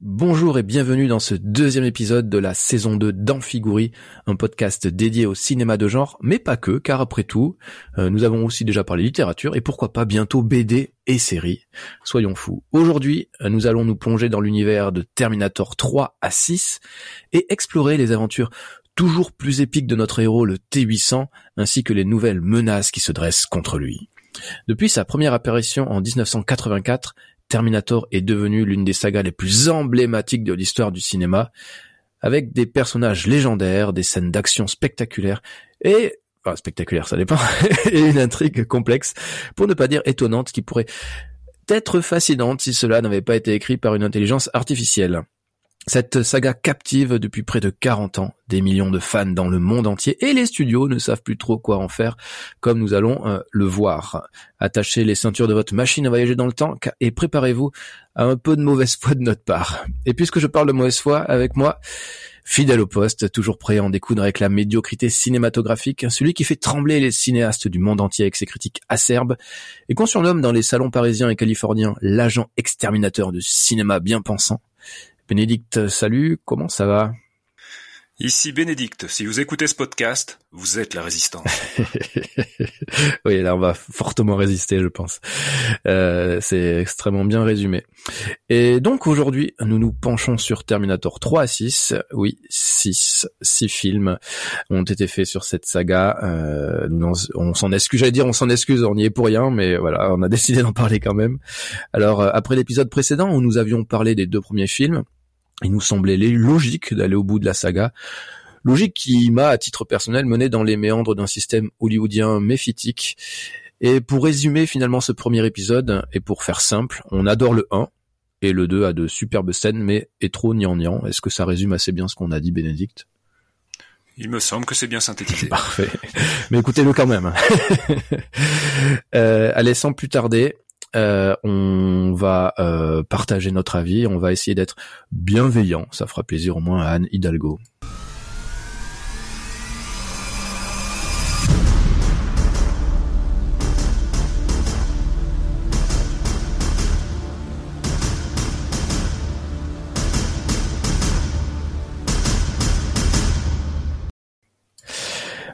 Bonjour et bienvenue dans ce deuxième épisode de la saison 2 d'Amphigouri, un podcast dédié au cinéma de genre, mais pas que, car après tout, euh, nous avons aussi déjà parlé littérature et pourquoi pas bientôt BD et séries. Soyons fous. Aujourd'hui, euh, nous allons nous plonger dans l'univers de Terminator 3 à 6 et explorer les aventures toujours plus épiques de notre héros, le T-800, ainsi que les nouvelles menaces qui se dressent contre lui. Depuis sa première apparition en 1984, Terminator est devenu l'une des sagas les plus emblématiques de l'histoire du cinéma, avec des personnages légendaires, des scènes d'action spectaculaires et enfin spectaculaire, ça dépend, et une intrigue complexe, pour ne pas dire étonnante, qui pourrait être fascinante si cela n'avait pas été écrit par une intelligence artificielle. Cette saga captive depuis près de 40 ans des millions de fans dans le monde entier et les studios ne savent plus trop quoi en faire comme nous allons euh, le voir. Attachez les ceintures de votre machine à voyager dans le temps et préparez-vous à un peu de mauvaise foi de notre part. Et puisque je parle de mauvaise foi avec moi, fidèle au poste, toujours prêt à en découdre avec la médiocrité cinématographique, celui qui fait trembler les cinéastes du monde entier avec ses critiques acerbes, et qu'on surnomme dans les salons parisiens et californiens l'agent exterminateur du cinéma bien pensant, Bénédicte, salut, comment ça va? Ici Bénédicte, si vous écoutez ce podcast, vous êtes la résistance. oui, là on va fortement résister, je pense. Euh, c'est extrêmement bien résumé. Et donc aujourd'hui, nous nous penchons sur Terminator 3 à 6. Oui, 6. 6 films ont été faits sur cette saga. Euh, on s'en excuse, j'allais dire on s'en excuse, on n'y est pour rien, mais voilà, on a décidé d'en parler quand même. Alors, euh, après l'épisode précédent où nous avions parlé des deux premiers films, il nous semblait logique d'aller au bout de la saga. Logique qui m'a, à titre personnel, mené dans les méandres d'un système hollywoodien méphitique. Et pour résumer finalement ce premier épisode, et pour faire simple, on adore le 1, et le 2 a de superbes scènes, mais est trop niant Est-ce que ça résume assez bien ce qu'on a dit, Bénédicte? Il me semble que c'est bien synthétisé. Parfait. Mais écoutez-le quand même. euh, allez, sans plus tarder, euh, on va euh, partager notre avis, on va essayer d'être bienveillant, ça fera plaisir au moins à Anne Hidalgo.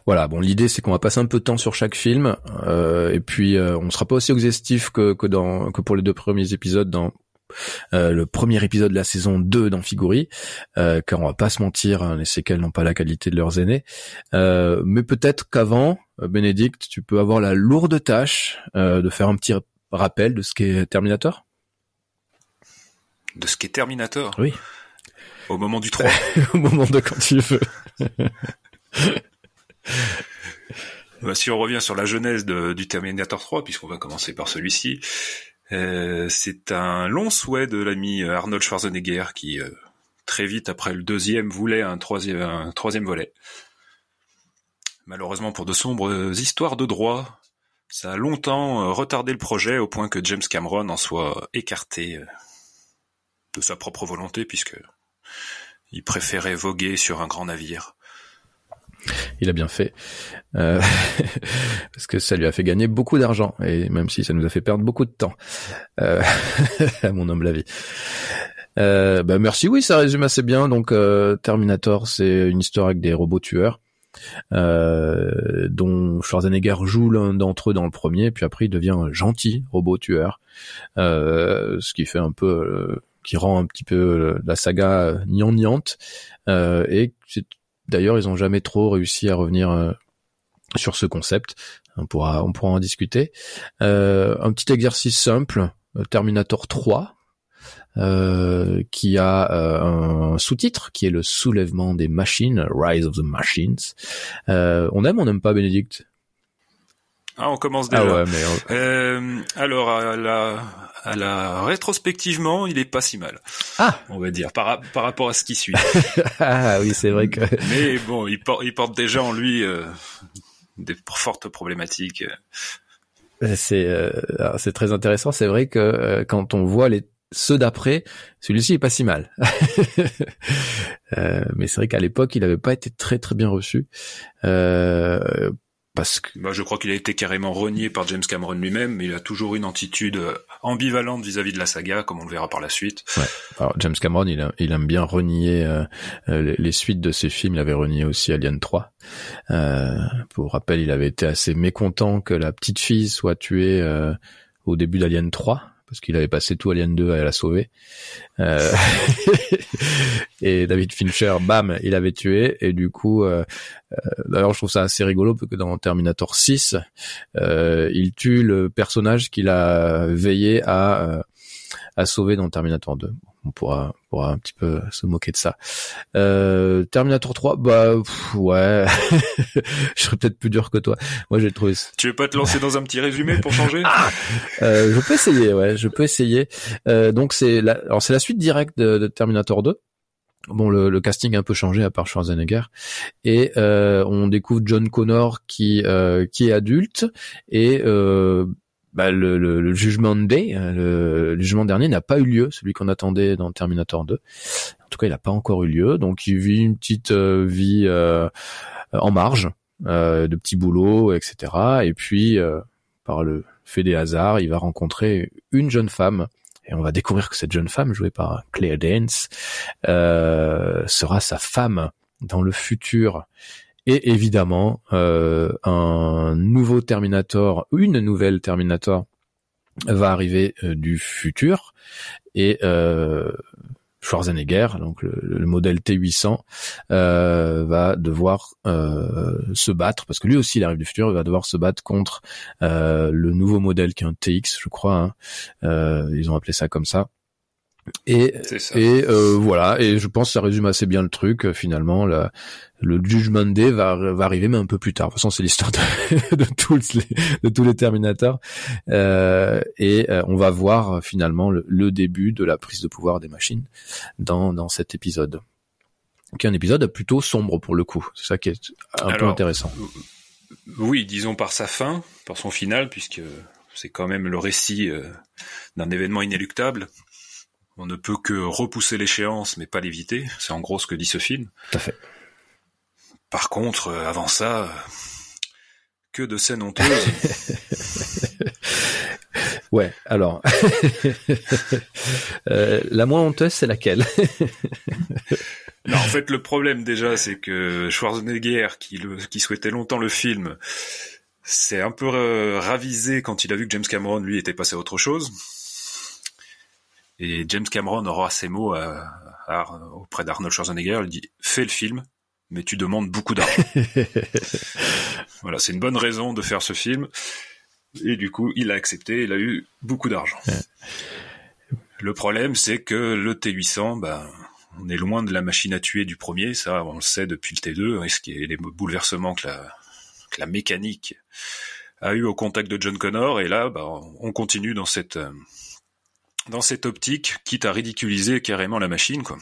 Voilà, bon, l'idée c'est qu'on va passer un peu de temps sur chaque film, euh, et puis euh, on sera pas aussi exhaustif que, que dans que pour les deux premiers épisodes dans euh, le premier épisode de la saison 2 d'Amphigourie, euh, car on va pas se mentir, hein, les séquelles n'ont pas la qualité de leurs aînés. Euh, mais peut-être qu'avant, Bénédicte, tu peux avoir la lourde tâche de faire un petit rappel de ce qu'est Terminator? De ce qu'est Terminator? Oui. Au moment du 3. Au moment de quand tu veux. Bah, si on revient sur la genèse du Terminator 3, puisqu'on va commencer par celui-ci, euh, c'est un long souhait de l'ami Arnold Schwarzenegger qui, euh, très vite après le deuxième, voulait un troisième, un troisième volet. Malheureusement pour de sombres histoires de droit, ça a longtemps euh, retardé le projet au point que James Cameron en soit écarté de sa propre volonté puisque il préférait voguer sur un grand navire. Il a bien fait. Euh, parce que ça lui a fait gagner beaucoup d'argent, et même si ça nous a fait perdre beaucoup de temps, euh, à mon humble avis. Euh, bah merci, oui, ça résume assez bien. Donc euh, Terminator, c'est une histoire avec des robots tueurs, euh, dont Schwarzenegger joue l'un d'entre eux dans le premier, puis après il devient un gentil robot tueur, ce qui fait un peu, qui rend un petit peu la saga gnangnante, et c'est D'ailleurs, ils ont jamais trop réussi à revenir euh, sur ce concept. On pourra, on pourra en discuter. Euh, un petit exercice simple, euh, Terminator 3, euh, qui a un sous-titre qui est le soulèvement des machines, Rise of the Machines. on aime, on n'aime pas Bénédicte? Ah, on commence déjà. Ah ouais, mais... euh, alors, à la, à la rétrospectivement, il est pas si mal. Ah, on va dire par, par rapport à ce qui suit. ah oui, c'est vrai que. Mais bon, il porte, il porte déjà en lui euh, des fortes problématiques. C'est euh, c'est très intéressant. C'est vrai que euh, quand on voit les ceux d'après, celui-ci est pas si mal. euh, mais c'est vrai qu'à l'époque, il avait pas été très très bien reçu. Parce que bah, je crois qu'il a été carrément renié par James Cameron lui-même, mais il a toujours une attitude euh, ambivalente vis-à-vis de la saga, comme on le verra par la suite. Ouais. Alors James Cameron, il, il aime bien renier euh, euh, les, suites de ses films. Il avait renié aussi Alien 3. Euh, pour rappel, il avait été assez mécontent que la petite fille soit tuée au début d'Alien 3 parce qu'il avait passé tout Alien 2 à la sauver. Euh, et David Fincher, bam, il avait tué. Et du coup, euh, euh, d'ailleurs, je trouve ça assez rigolo parce que dans Terminator 6, il tue le personnage qu'il a veillé à à sauver dans Terminator 2 on pourra, pourra un petit peu se moquer de ça. Euh, Terminator 3, bah ouais, je serais peut-être plus dur que toi. Moi, j'ai trouvé. Tu veux pas te lancer dans un petit résumé pour changer? Ah euh, Je peux essayer, ouais, je peux essayer. Euh, donc c'est la, alors c'est la suite directe de, de Terminator 2. Bon, le, le, casting a un peu changé à part Schwarzenegger et euh, on découvre John Connor qui euh, qui est adulte et euh, bah, le, le, le, jugement day, hein, le, jugement dernier n'a pas eu lieu, celui qu'on attendait dans Terminator 2. En tout cas, il n'a pas encore eu lieu, donc il vit une petite euh, vie euh, en marge, euh, de petits boulots, etc. Et puis, par le fait des hasards, il va rencontrer une jeune femme. Et on va découvrir que cette jeune femme, jouée par Claire Dance, sera sa femme dans le futur et évidemment euh, un nouveau Terminator, une nouvelle Terminator va arriver euh, du futur et euh, Schwarzenegger, donc le, modèle T800, euh, va devoir euh, se battre parce que lui aussi il arrive du futur, il va devoir se battre contre euh, le nouveau modèle qui est un TX, je crois. Hein. ils ont appelé ça comme ça. Et, et euh, voilà, et je pense que ça résume assez bien le truc. Finalement, la, le Judgment Day va, va arriver, mais un peu plus tard. De toute façon, c'est l'histoire de, de, tous les, de tous les Terminators. Euh, et euh, on va voir finalement le, le, début de la prise de pouvoir des machines dans, dans cet épisode. Qui est un épisode plutôt sombre pour le coup. C'est ça qui est un peu intéressant. Oui, disons par sa fin, par son final, puisque c'est quand même le récit euh, d'un événement inéluctable on ne peut que repousser l'échéance, mais pas l'éviter. C'est en gros ce que dit ce film. Tout à fait. Par contre, euh, avant ça, que de scènes honteuses. ouais, alors. Euh, la moins honteuse, c'est laquelle? Non, en fait, le problème déjà, c'est que Schwarzenegger, qui, qui souhaitait longtemps le film, s'est un peu euh, ravisé quand il a vu que James Cameron, lui, était passé à autre chose. Et James Cameron aura ces mots auprès d'Arnold Schwarzenegger. Il dit fais le film, mais tu demandes beaucoup d'argent. voilà, c'est une bonne raison de faire ce film. Et du coup, il a accepté. Il a eu beaucoup d'argent. Le problème, c'est que le T800, ben, on est loin de la machine à tuer du premier. Ça, on le sait depuis le T2. Et ce qui est les bouleversements que la, que la mécanique a eu au contact de John Connor. Et là, ben, on continue dans cette dans cette optique, quitte à ridiculiser carrément la machine, quoi.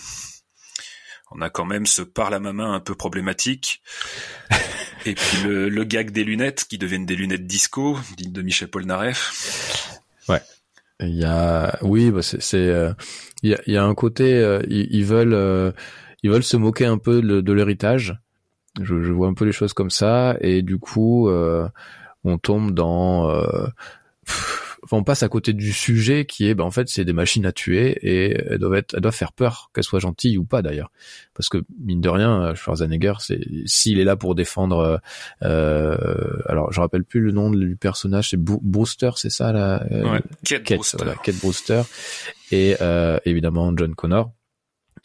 On a quand même ce par la main un peu problématique. Et puis le, gag des lunettes qui deviennent des lunettes disco, dites de Michel Polnareff. Ouais. Il y a, oui, bah c'est, euh, il, y a, il y a un côté, euh, ils, veulent, euh, ils veulent se moquer un peu de, l'héritage. Je, je, vois un peu les choses comme ça, et du coup, on tombe dans enfin, on passe à côté du sujet qui est, ben, en fait, c'est des machines à tuer et elles doivent être, elles doivent faire peur, qu'elles soient gentilles ou pas d'ailleurs. Parce que mine de rien, Schwarzenegger, c'est s'il est là pour défendre, euh, alors je rappelle plus le nom du personnage, c'est Brewster, c'est ça là, euh, ouais, Kate, Brewster. Voilà, Kate Brewster et euh, évidemment John Connor.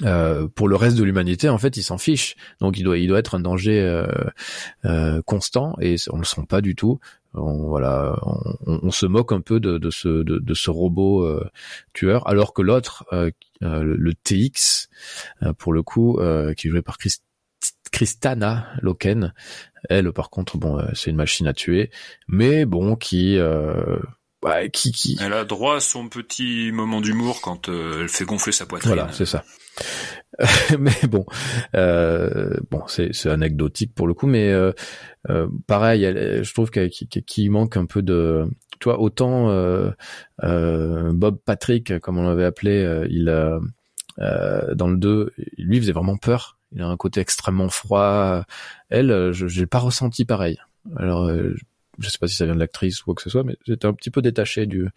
Euh, pour le reste de l'humanité, en fait, il s'en fiche. Donc, il doit, il doit être un danger euh, euh, constant, et on le sent pas du tout on, voilà, on, se moque un peu de, ce, de, ce robot euh, tueur, alors que l'autre, euh, euh, le, TX, pour le coup, qui est joué par Christana Loken, elle, par contre, bon, c'est une machine à tuer, mais bon, qui qui, qui... Elle a droit à son petit moment d'humour quand elle fait gonfler sa poitrine. Voilà, c'est ça. mais bon, euh, bon, c'est anecdotique pour le coup, mais euh, euh, pareil, je trouve qu'il manque un peu de, tu vois, autant Bob Patrick, comme on l'avait appelé, il dans le 2, lui faisait vraiment peur. Il a un côté extrêmement froid. Elle, je n'ai pas ressenti pareil. Alors, je sais pas si ça vient de l'actrice ou quoi que ce soit, mais j'étais un petit peu détaché du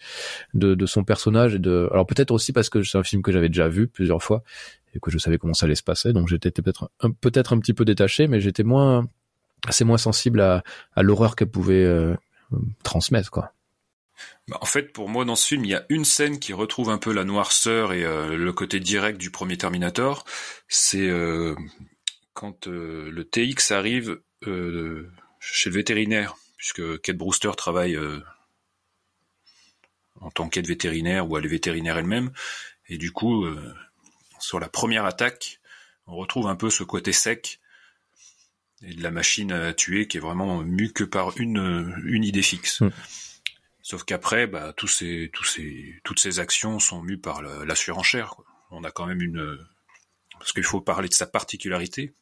de, son personnage et de. Alors peut-être aussi parce que c'est un film que j'avais déjà vu plusieurs fois et que je savais comment ça allait se passer, donc j'étais peut-être un, peut-être un petit peu détaché, mais j'étais moins assez moins sensible à, à l'horreur qu'elle pouvait euh, transmettre, quoi. Bah, en fait, pour moi, dans ce film, il y a une scène qui retrouve un peu la noirceur et euh, le côté direct du premier Terminator. C'est euh, quand le TX arrive chez le vétérinaire puisque Kate Brewster travaille euh, en tant qu'aide vétérinaire ou elle est vétérinaire elle-même, et du coup, euh, sur la première attaque, on retrouve un peu ce côté sec et de la machine à tuer qui est vraiment mue que par une, une idée fixe. Mm. Sauf qu'après, bah, tous ces, tous ces, toutes ces actions sont mues par la, la surenchère. On a quand même une, parce qu'il faut parler de sa particularité.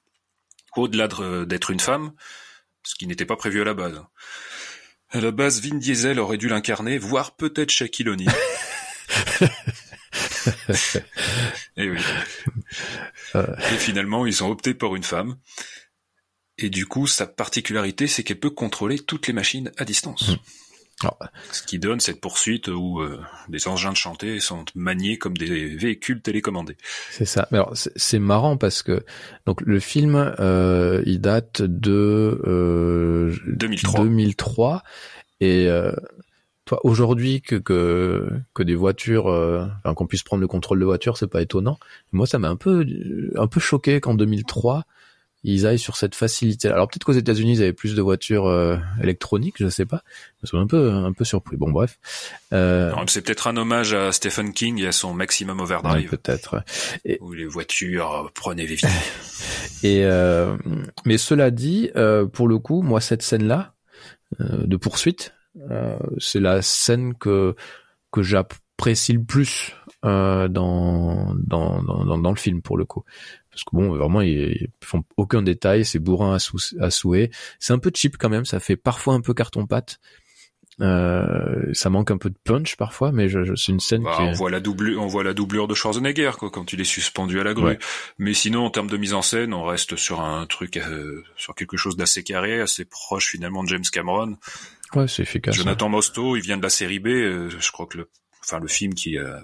Au-delà d'être une femme, ce qui n'était pas prévu à la base. À la base, Vin Diesel aurait dû l'incarner, voire peut-être Shaquille O'Neal. et oui. Et finalement, ils ont opté pour une femme. Et du coup, sa particularité, c'est qu'elle peut contrôler toutes les machines à distance. Hmm. Ce qui donne cette poursuite où euh, des engins de chantier sont maniés comme des véhicules télécommandés. C'est ça. Mais alors c'est marrant parce que donc le film euh, il date de euh, 2003. 2003 et euh, toi aujourd'hui que, que que des voitures euh, enfin, qu'on puisse prendre le contrôle de voiture c'est pas étonnant. Moi ça m'a un peu un peu choqué qu'en 2003 ils aillent sur cette facilité. Alors peut-être qu'aux États-Unis ils avaient plus de voitures euh, électroniques, je sais pas. Je suis un peu un peu surpris. Bon bref. Euh... C'est peut-être un hommage à Stephen King et à son Maximum Overdrive. peut-être. Et... Où les voitures euh, prenaient les vies. et euh... mais cela dit, euh, pour le coup, moi cette scène là de poursuite, c'est la scène que que j'apprécie le plus dans, dans, dans, dans le film pour le coup parce que bon, vraiment, ils, font aucun détail, c'est bourrin à, sou à souhait. C'est un peu cheap quand même, ça fait parfois un peu carton-pâte. Euh, ça manque un peu de punch parfois, mais je, je, c'est une scène bah, qui on voit la doublure, on voit la doublure de Schwarzenegger quoi, quand il est suspendu à la grue. Mais sinon, en termes de mise en scène, on reste sur un truc, euh, sur quelque chose d'assez carré, assez proche finalement de James Cameron. Ouais, c'est efficace. Jonathan Mostow, il vient de la série B. Euh, je crois que le, enfin le film qui a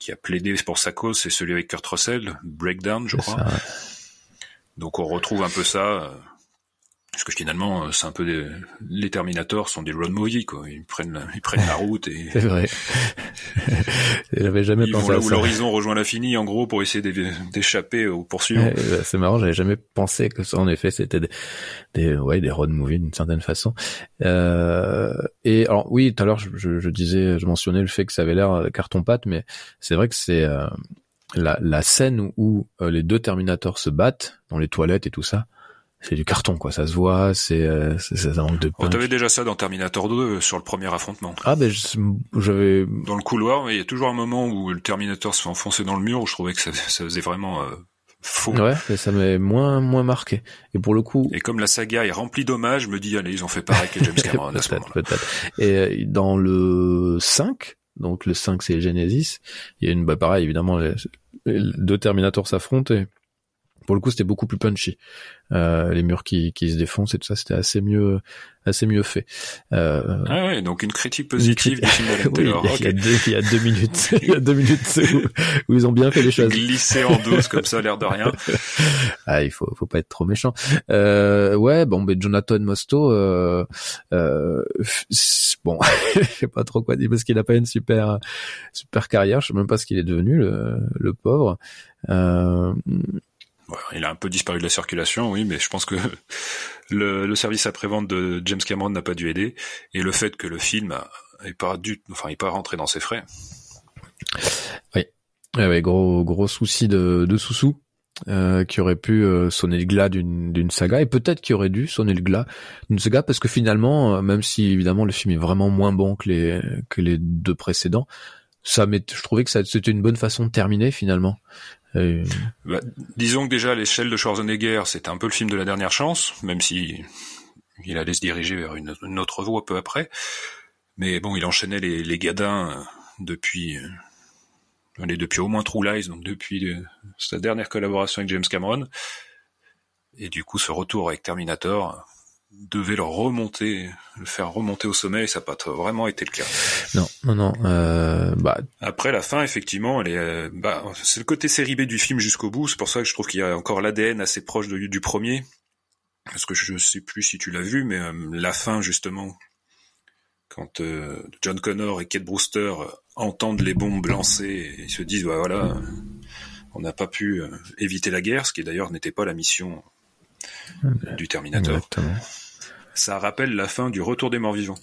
qui a plaidé pour sa cause, c'est celui avec Kurt Russell, Breakdown, je crois. Donc on retrouve un peu ça, euh, parce que finalement, euh, c'est un peu des... les Terminators sont des road movies, quoi. Ils prennent, la... ils prennent la route et. c'est vrai. j'avais jamais ils pensé vont là à où l'horizon rejoint l'infini, en gros, pour essayer d'échapper aux poursuivants. Ouais, bah, c'est marrant, j'avais jamais pensé que ça, en effet, c'était des, des, ouais, des road movies d'une certaine façon. Euh... Et alors, oui, tout à l'heure, je, je, disais, je mentionnais le fait que ça avait l'air carton pâte, mais c'est vrai que c'est euh, la, la scène où euh, les deux Terminators se battent dans les toilettes et tout ça c'est du carton quoi. Ça se voit c'est euh, ça manque de on avait déjà ça dans Terminator 2 euh, sur le premier affrontement. Ah ben j'avais dans le couloir mais il y a toujours un moment où le Terminator se fait enfoncer dans le mur où je trouvais que ça, ça faisait vraiment euh, faux. Ouais mais ça m'avait moins moins marqué. Et pour le coup et comme la saga est remplie d'hommages je me dis allez ils ont fait pareil que James Cameron à ce moment peut-être. Et dans le 5 donc le 5 c'est Genesis il y a une bah pareil évidemment les, les deux Terminators s'affrontent et pour le coup, c'était beaucoup plus punchy. Euh, les murs qui, qui se défoncent et tout ça, c'était assez mieux, assez mieux fait. Euh, ah ouais, donc une critique positive du film oui, il, y a, deux, il y a deux minutes, il y a deux minutes où, ils ont bien fait les choses. Glisser en douce comme ça, l'air de rien. ah, il faut, faut pas être trop méchant. Euh, ouais, bon, mais Jonathan Mosto, euh, euh, bon, je sais pas trop quoi dire parce qu'il a pas une super, super carrière. Je sais même pas ce qu'il est devenu, le, le pauvre. Euh, il a un peu disparu de la circulation, oui, mais je pense que le, service après-vente de James Cameron n'a pas dû aider, et le fait que le film n'est pas dû, enfin, pas rentré dans ses frais. Oui, ouais, gros gros souci de, de sous-sous. Euh, qui aurait pu euh, sonner le glas d'une saga et peut-être qui aurait dû sonner le glas d'une saga parce que finalement euh, même si évidemment le film est vraiment moins bon que les deux précédents ça je trouvais que c'était une bonne façon de terminer finalement bah, disons que déjà l'échelle de Schwarzenegger, c'était un peu le film de la dernière chance, même si il allait se diriger vers une, autre voie peu après. Mais bon, il enchaînait les, les gadins euh, depuis, euh, depuis au moins True Lies, donc depuis euh, sa dernière collaboration avec James Cameron. Et du coup, ce retour avec Terminator, devait le remonter, le faire remonter au sommet, et ça n'a pas vraiment été le cas. Non, non, non. Euh, bah... Après la fin, effectivement, elle est, euh, bah, c'est le côté série B du film jusqu'au bout. C'est pour ça que je trouve qu'il y a encore l'ADN assez proche de, du premier. Parce que je sais plus si tu l'as vu, mais euh, la fin justement, quand euh, John Connor et Kate Brewster entendent les bombes lancées et se disent bah, voilà, on n'a pas pu éviter la guerre, ce qui d'ailleurs n'était pas la mission du Terminator. Exactement. Ça rappelle la fin du Retour des morts vivants.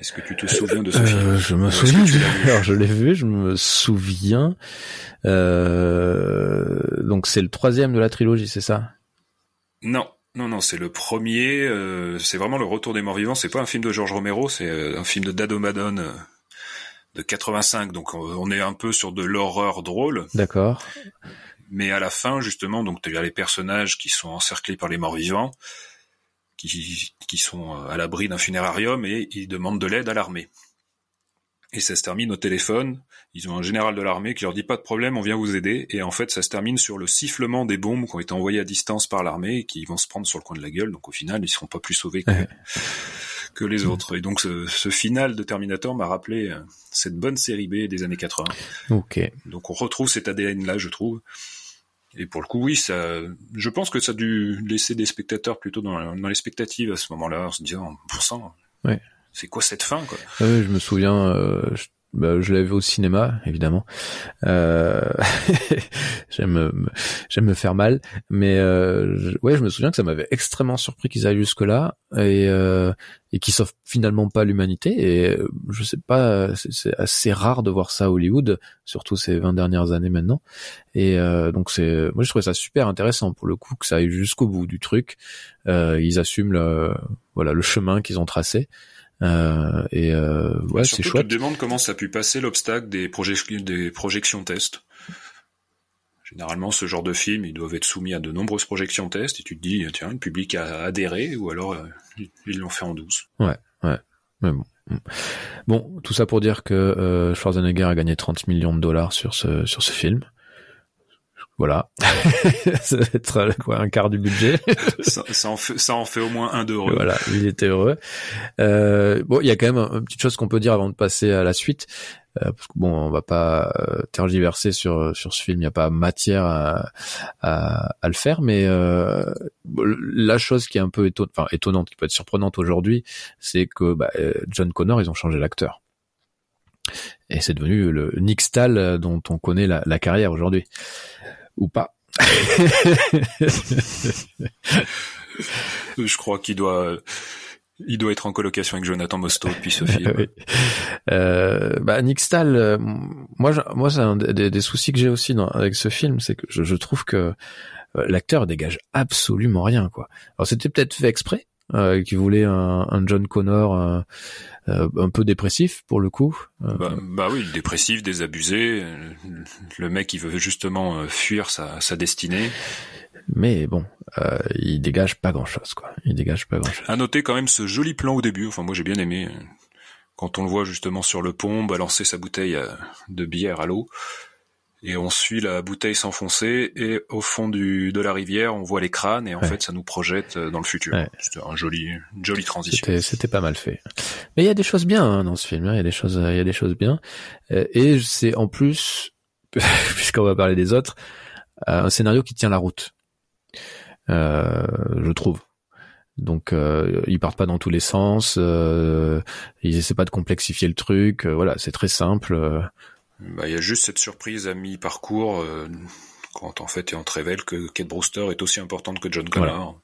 Est-ce que tu te souviens de ce film? euh, Je me souviens. Alors je l'ai vu, je me souviens. Euh... Donc c'est le troisième de la trilogie, c'est ça? Non, non, non, c'est le premier. Euh, c'est vraiment le Retour des morts vivants. C'est pas un film de George Romero, c'est un film de Dado Madone de 85. Donc on est un peu sur de l'horreur drôle. D'accord mais à la fin justement, donc tu as les personnages qui sont encerclés par les morts vivants, qui, qui sont à l'abri d'un funérarium et ils demandent de l'aide à l'armée. Et ça se termine au téléphone. Ils ont un général de l'armée qui leur dit pas de problème, on vient vous aider. Et en fait, ça se termine sur le sifflement des bombes qui ont été envoyées à distance par l'armée et qui vont se prendre sur le coin de la gueule. Donc au final, ils seront pas plus sauvés que, que les autres. Et donc ce, ce final de Terminator m'a rappelé euh, cette bonne série B des années 80. Ok. Donc on retrouve cet ADN là, je trouve. Et pour le coup, oui, ça, je pense que ça a dû laisser des spectateurs plutôt dans, dans les spectatives à ce moment-là, en se disant, pour ça, ouais. c'est quoi cette fin, quoi? Oui, je me souviens, euh, bah, je l'avais vu au cinéma, évidemment. Euh... j'aime me, faire mal, mais euh, ouais, je me souviens que ça m'avait extrêmement surpris qu'ils aillent jusque là et euh, et qu'ils sauvent finalement pas l'humanité. Et euh, je sais pas, c'est assez rare de voir ça à Hollywood, surtout ces 20 dernières années maintenant. Et euh, donc c'est, moi je trouvais ça super intéressant pour le coup que ça aille jusqu'au bout du truc. Euh, ils assument le voilà le chemin qu'ils ont tracé. Euh, et euh, ouais, c'est chouette. Tu te demandes comment ça a pu passer l'obstacle des, des projections test. Généralement, ce genre de film, ils doivent être soumis à de nombreuses projections test, et tu te dis, tiens, le public a adhéré, ou alors euh, ils l'ont fait en douce. Ouais, ouais. Mais bon. Bon, tout ça pour dire que euh, Schwarzenegger a gagné 30 millions de dollars sur ce sur ce film. Voilà. ça va être quoi, un quart du budget. ça, ça, en fait, ça en fait au moins un d'heureux. Voilà, il était heureux. Euh, bon, il y a quand même une petite chose qu'on peut dire avant de passer à la suite. Euh, parce que bon, on va pas euh, tergiverser sur sur ce film, il n'y a pas matière à, à, à, le faire, mais euh, la chose qui est un peu étonnante, enfin étonnante, qui peut être surprenante aujourd'hui, c'est que bah, euh, John Connor, ils ont changé l'acteur. Et c'est devenu le Nick Stahl dont on connaît la, la carrière aujourd'hui ou pas. Je crois qu'il doit, il doit être en colocation avec Jonathan Mostow depuis ce film. euh, bah, Nick Stahl, euh, moi, moi, c'est un des, des, soucis que j'ai aussi dans, avec ce film, c'est que je, je, trouve que euh, l'acteur dégage absolument rien, quoi. Alors c'était peut-être fait exprès, euh, qui voulait un, un John Connor euh, euh, un peu dépressif pour le coup. Euh, bah, bah, oui, dépressif, désabusé. Le mec il veut justement fuir sa, sa destinée. Mais bon, euh, il dégage pas grand chose, quoi. Il dégage pas grand chose. À noter quand même ce joli plan au début. Enfin, moi j'ai bien aimé quand on le voit justement sur le pont balancer sa bouteille de bière à l'eau et on suit la bouteille s'enfoncer et au fond du de la rivière on voit les crânes et en fait ça nous projette euh, dans le futur. Ouais. C'était un joli une jolie transition. C'était pas mal fait. Mais il y a des choses bien hein, dans ce film. Hein. Il y a des choses il y a des choses bien euh, et c'est en plus puisqu'on va parler des autres euh, un scénario qui tient la route. Euh, je trouve. Donc euh, ils partent pas dans tous les sens, euh, ils essaient pas de complexifier le truc. voilà, c'est très simple bah, il y a juste cette surprise à mi-parcours euh, quand en fait on te révèle que Kate Brewster est aussi importante que John Connor,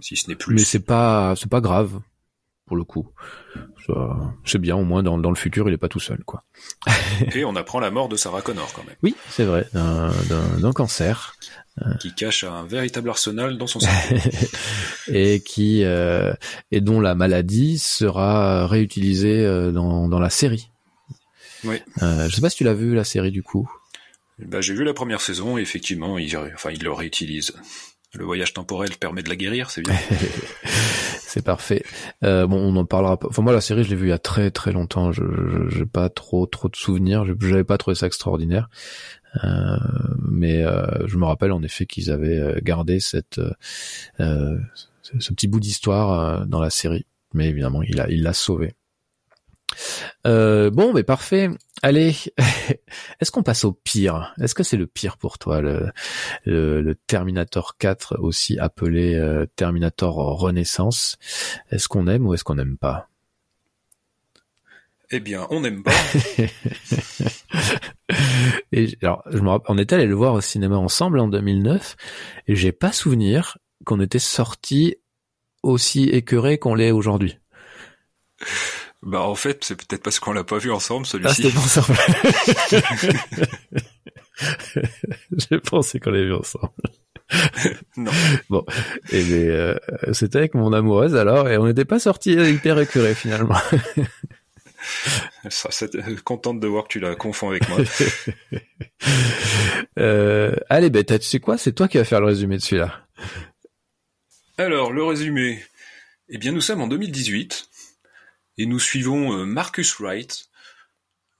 si ce n'est plus. Mais c'est pas c'est pas grave pour le coup. C'est bien au moins dans, dans le futur il est pas tout seul quoi. Et on apprend la mort de Sarah Connor quand même. Oui c'est vrai d'un cancer. Qui cache un véritable arsenal dans son cerveau. et qui euh, et dont la maladie sera réutilisée euh, dans, dans la série. Oui. Euh, je sais pas si tu l'as vu la série du coup. Bah, j'ai vu la première saison et effectivement, il, enfin, il le réutilise. Le voyage temporel permet de la guérir, c'est bien. c'est parfait. Euh, bon, on en parlera pas. Enfin, moi, la série, je l'ai vue il y a très très longtemps. Je j'ai pas trop trop de souvenirs. J'avais pas trouvé ça extraordinaire. Euh, mais euh, je me rappelle en effet qu'ils avaient euh, gardé cette euh, ce petit bout d'histoire dans la série. Mais évidemment, il a il l'a sauvé. Euh, bon, mais parfait. Allez, est-ce qu'on passe au pire? Est-ce que c'est le pire pour toi, le, le, Terminator 4, aussi appelé euh, Terminator Renaissance? Est-ce qu'on aime ou est-ce qu'on n'aime pas? Eh bien, on n'aime pas. et alors, je me rappelle, on était allé le voir au cinéma ensemble en 2009, et j'ai pas souvenir qu'on était sorti aussi écœuré qu'on l'est aujourd'hui. Bah en fait, c'est peut-être parce qu'on l'a pas vu ensemble celui-ci. Ah, ensemble. J'ai pensé qu'on l'avait vu ensemble. non. Bon, et euh, c'était avec mon amoureuse alors, et on n'était pas sortis hyper écurés finalement. Ça, euh, contente de voir que tu la confonds avec moi. euh, allez, ben, tu sais quoi? C'est toi qui vas faire le résumé de celui-là. Alors, le résumé. Eh bien, nous sommes en 2018 et nous suivons euh, Marcus Wright,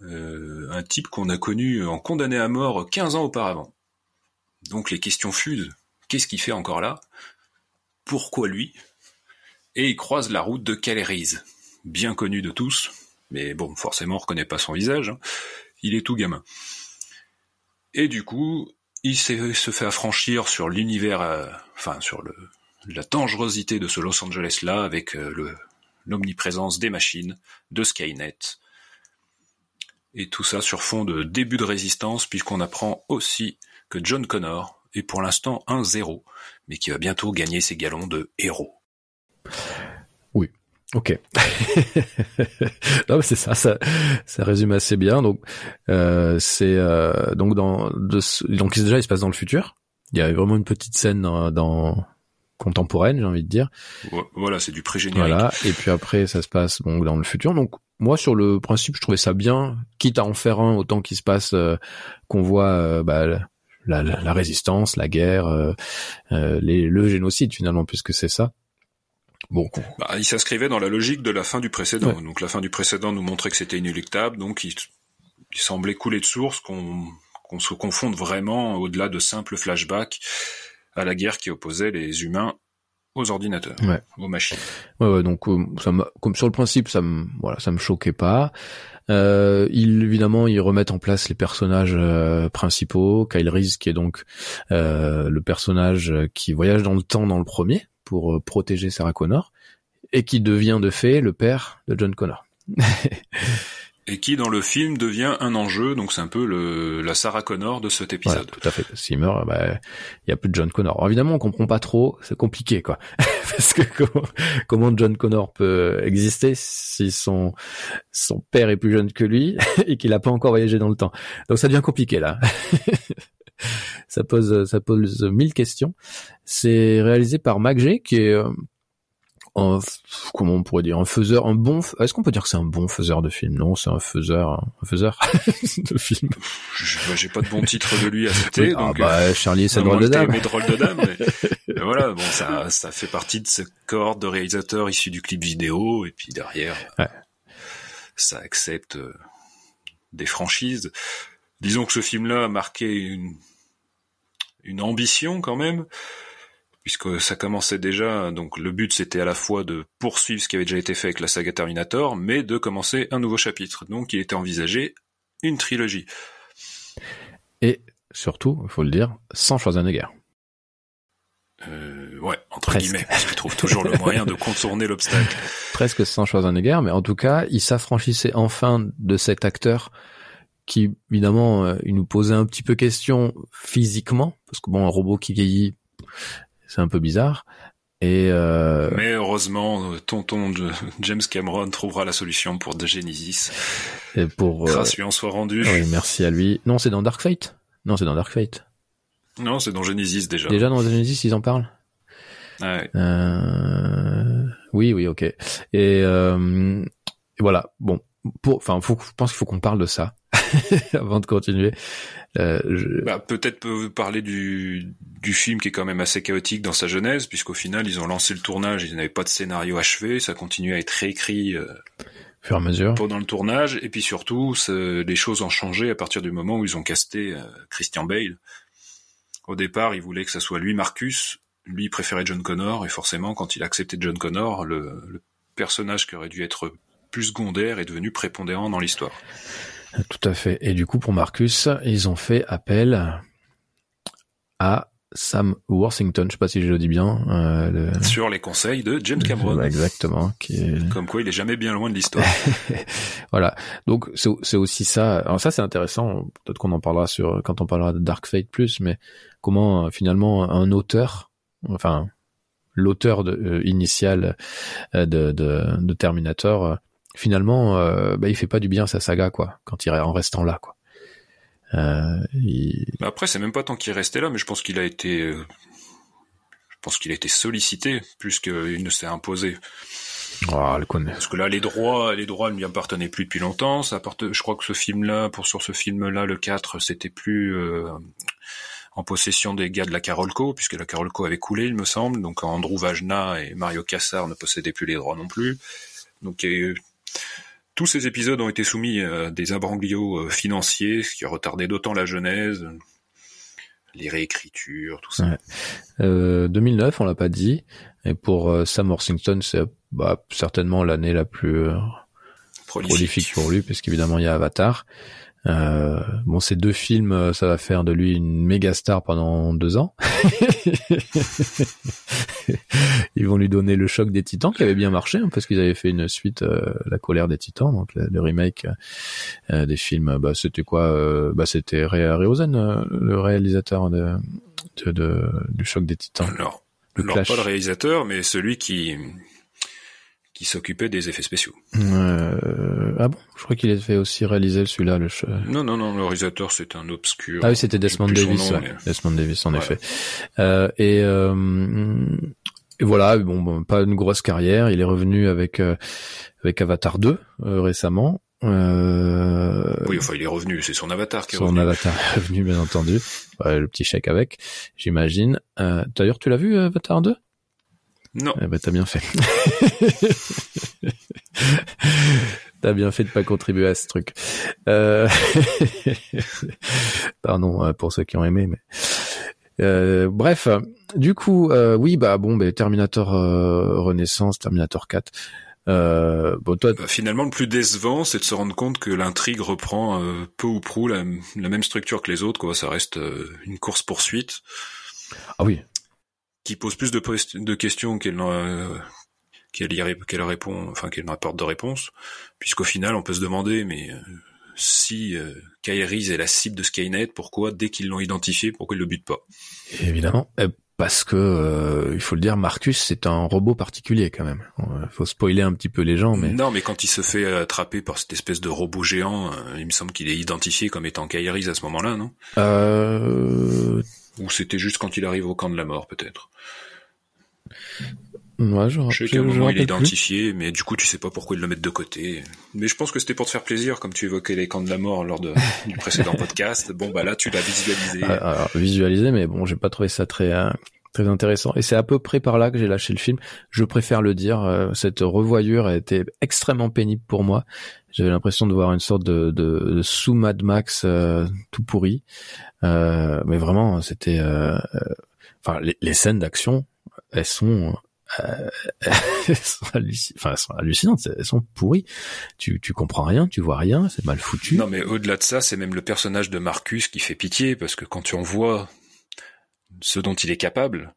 euh, un type qu'on a connu en condamné à mort 15 ans auparavant. Donc les questions fusent. Qu'est-ce qu'il fait encore là? Pourquoi lui? Et il croise la route de Calerise, bien connu de tous, mais bon, forcément on reconnaît pas son visage. Hein. Il est tout gamin. Et du coup, il se fait affranchir sur l'univers, euh, enfin sur le, la dangerosité de ce Los Angeles là avec le, l'omniprésence des machines, de Skynet, et tout ça sur fond de début de résistance, puisqu'on apprend aussi que John Connor est pour l'instant un zéro, mais qui va bientôt gagner ses galons de héros. Oui, ok. non, mais c'est ça, ça, résume assez bien. Donc, euh, c'est euh, donc dans déjà il se passe dans le futur. Il y a vraiment une petite scène dans contemporaine, j'ai envie de dire. Voilà, c'est du pré-générique. Voilà, et puis après ça se passe bon dans le futur. Donc moi sur le principe, je trouvais ça bien, quitte à en faire un autant qu'il se passe euh, qu'on voit euh, bah, la, la, résistance, la guerre, euh, les, le génocide finalement puisque c'est ça. Bon, bah, il s'inscrivait dans la logique de la fin du précédent. Donc la fin du précédent nous montrait que c'était inéluctable, donc il, il semblait couler de source qu'on qu'on se confonde vraiment au-delà de simples flashbacks à la guerre qui opposait les humains aux ordinateurs, aux machines. Ouais, ouais donc euh, ça comme sur le principe, ça me voilà, ça me choquait pas. Euh, ils évidemment ils remettent en place les personnages euh, principaux. Kyle Reese qui est donc euh, le personnage qui voyage dans le temps dans le premier pour protéger Sarah Connor et qui devient de fait le père de John Connor. et qui dans le film devient un enjeu, donc c'est un peu le, la Sarah Connor de cet épisode. tout à fait. S'il meurt, bah, il y a plus de John Connor. Alors, évidemment, on comprend pas trop, c'est compliqué, quoi. Parce que comment, comment, John Connor peut exister si son, son père est plus jeune que lui et qu'il a pas encore voyagé dans le temps. Donc ça devient compliqué, là. ça pose, ça pose mille questions. C'est réalisé par MacG, qui est, euh, un comment on pourrait dire un faiseur un bon est-ce qu'on peut dire que c'est un bon faiseur de film? Non c'est un faiseur un faiseur de film. J'ai pas de bon titre de lui à citer ah bah euh, Charlie c'est drôle de dame mais drôle de dame mais, voilà bon ça ça fait partie de ce corps de réalisateurs issus du clip vidéo et puis derrière ouais. ça accepte euh, des franchises. Disons que ce film là a marqué une une ambition quand même puisque ça commençait déjà, donc le but c'était à la fois de poursuivre ce qui avait déjà été fait avec la saga Terminator, mais de commencer un nouveau chapitre. Donc il était envisagé une trilogie. Et surtout, il faut le dire, sans Schwarzenegger. Euh, ouais, entre guillemets, parce qu'il trouve toujours le moyen de contourner l'obstacle. Presque sans Schwarzenegger, mais en tout cas, il s'affranchissait enfin de cet acteur qui, évidemment, euh, il nous posait un petit peu question physiquement, parce que bon, un robot qui vieillit, c'est un peu bizarre. Et euh... Mais heureusement, euh, tonton James Cameron trouvera la solution pour The Genesis. Et pour euh, grâce lui en soit rendu. Oui, merci à lui. Non, c'est dans Dark Fate. Non, c'est dans Dark Fate. Non, c'est dans Genesis déjà. Déjà dans Genesis, ils en parlent. Ouais. Euh... Oui, oui, ok. Et, euh... Et voilà. Bon, pour, enfin, faut, je pense qu'il faut qu'on parle de ça avant de continuer. Euh, je... bah, peut-être parler du, du film qui est quand même assez chaotique dans sa genèse, puisqu'au final ils ont lancé le tournage, ils n'avaient pas de scénario achevé, ça continue à être réécrit euh, fur et à mesure pendant le tournage, et puis surtout les choses ont changé à partir du moment où ils ont casté euh, Christian Bale. Au départ, ils voulaient que ça soit lui Marcus, lui préférait John Connor et forcément quand il a accepté John Connor, le, le personnage qui aurait dû être plus secondaire est devenu prépondérant dans l'histoire. Tout à fait. Et du coup, pour Marcus, ils ont fait appel à Sam Worthington, je sais pas si je le dis bien. Euh, le... Sur les conseils de James Cameron. exactement. Qui est... Comme quoi, il est jamais bien loin de l'histoire. voilà. Donc c'est aussi ça. Alors ça c'est intéressant. Peut-être qu'on en parlera sur quand on parlera de Dark Fate plus, mais comment euh, finalement un auteur, enfin l'auteur euh, initial de, de, de Terminator, finalement, bah, il fait pas du bien à sa saga quoi, quand il en restant là quoi. Euh, Après, c'est même pas tant qu'il est resté là, mais je pense qu'il a été, euh, je pense qu'il a été sollicité plus qu'il ne s'est imposé. Oh, le connaît. Parce que là, les droits, les droits ne lui appartenaient plus depuis longtemps. Ça je crois que ce film-là, pour sur ce film-là, le 4, c'était plus euh, en possession des gars de la Carolco, puisque la Carolco avait coulé, il me semble. Donc Andrew Vajna et Mario Cassar ne possédaient plus les droits non plus. Donc il y a eu tous ces épisodes ont été soumis à des imbroglios euh, financiers, ce qui a retardé d'autant la genèse, les réécritures, tout ça. Euh, 2009, on l'a pas dit, et pour euh, Sam Worthington, c'est bah, certainement l'année la plus euh, prolifique. pour lui, puisqu'évidemment il y a Avatar. Euh, bon, ces deux films, euh, ça va faire de lui une méga star pendant deux ans. Ils vont lui donner le choc des Titans, qui avait bien marché, hein, parce qu'ils avaient fait une suite, euh, La colère des Titans, donc le, remake euh, des films. Bah, c'était quoi Bah, c'était Ray Harryhausen, le réalisateur de, de, du choc des Titans. Alors, le pas le réalisateur, mais celui qui qui s'occupait des effets spéciaux. Euh, ah bon? Je crois qu'il a fait aussi réaliser celui-là. Le... Non, non, non, le réalisateur c'est un obscur. Ah oui, c'était Desmond Davis. Desmond Davis, en effet. Euh, et, euh, et, voilà, bon, bon, pas une grosse carrière. Il est revenu avec euh, avec Avatar 2 euh, récemment. Euh... Oui, enfin, il est revenu. C'est son avatar qui est son revenu. Son avatar est revenu, bien entendu. Ouais, le petit chèque avec, j'imagine. D'ailleurs, tu l'as vu, Avatar 2 non. Eh ben, t'as bien fait. t'as bien fait de pas contribuer à ce truc. Euh... Pardon euh, pour ceux qui ont aimé, mais euh, bref. Du coup, euh, oui, bah bon, bah, Terminator Renaissance, Terminator 4. bon, toi, bah, finalement, le plus décevant, c'est de se rendre compte que l'intrigue reprend peu ou prou la, la, même structure que les autres. Quoi, ça reste une course poursuite. Ah oui, qui pose plus de, de questions qu'elle euh, qu'elle répond, enfin qu'elle n'apporte de réponse, puisqu'au final on peut se demander, mais euh, si euh, Kairis est la cible de Skynet, pourquoi dès qu'ils l'ont identifié, pourquoi ils le butent pas? Évidemment, euh, parce que euh, il faut le dire, Marcus c'est un robot particulier quand même. Il faut spoiler un petit peu les gens, mais non, mais quand il se fait attraper par cette espèce de robot géant, il me semble qu'il est identifié comme étant Kairis à ce moment-là, non? Euh... Ou c'était juste quand il arrive au camp de la mort, peut-être. Ouais, je, je sais qu'à un moment il est identifié, mais du coup tu sais pas pourquoi ils le mettent de côté. Mais je pense que c'était pour te faire plaisir, comme tu évoquais les camps de la mort lors de, du précédent podcast. Bon bah là tu l'as visualisé. Alors, ah, ah, visualisé, mais bon j'ai pas trouvé ça très euh, très intéressant. Et c'est à peu près par là que j'ai lâché le film. Je préfère le dire. Euh, cette revoyure a été extrêmement pénible pour moi. J'avais l'impression de voir une sorte de, de, de sous Mad Max euh, tout pourri. mais vraiment c'était. Enfin les, les scènes d'action, elles sont euh, elles, sont elles sont hallucinantes, elles sont pourries. Tu, tu comprends rien, tu vois rien, c'est mal foutu. Non, mais au-delà de ça, c'est même le personnage de Marcus qui fait pitié parce que quand tu en vois ce dont il est capable,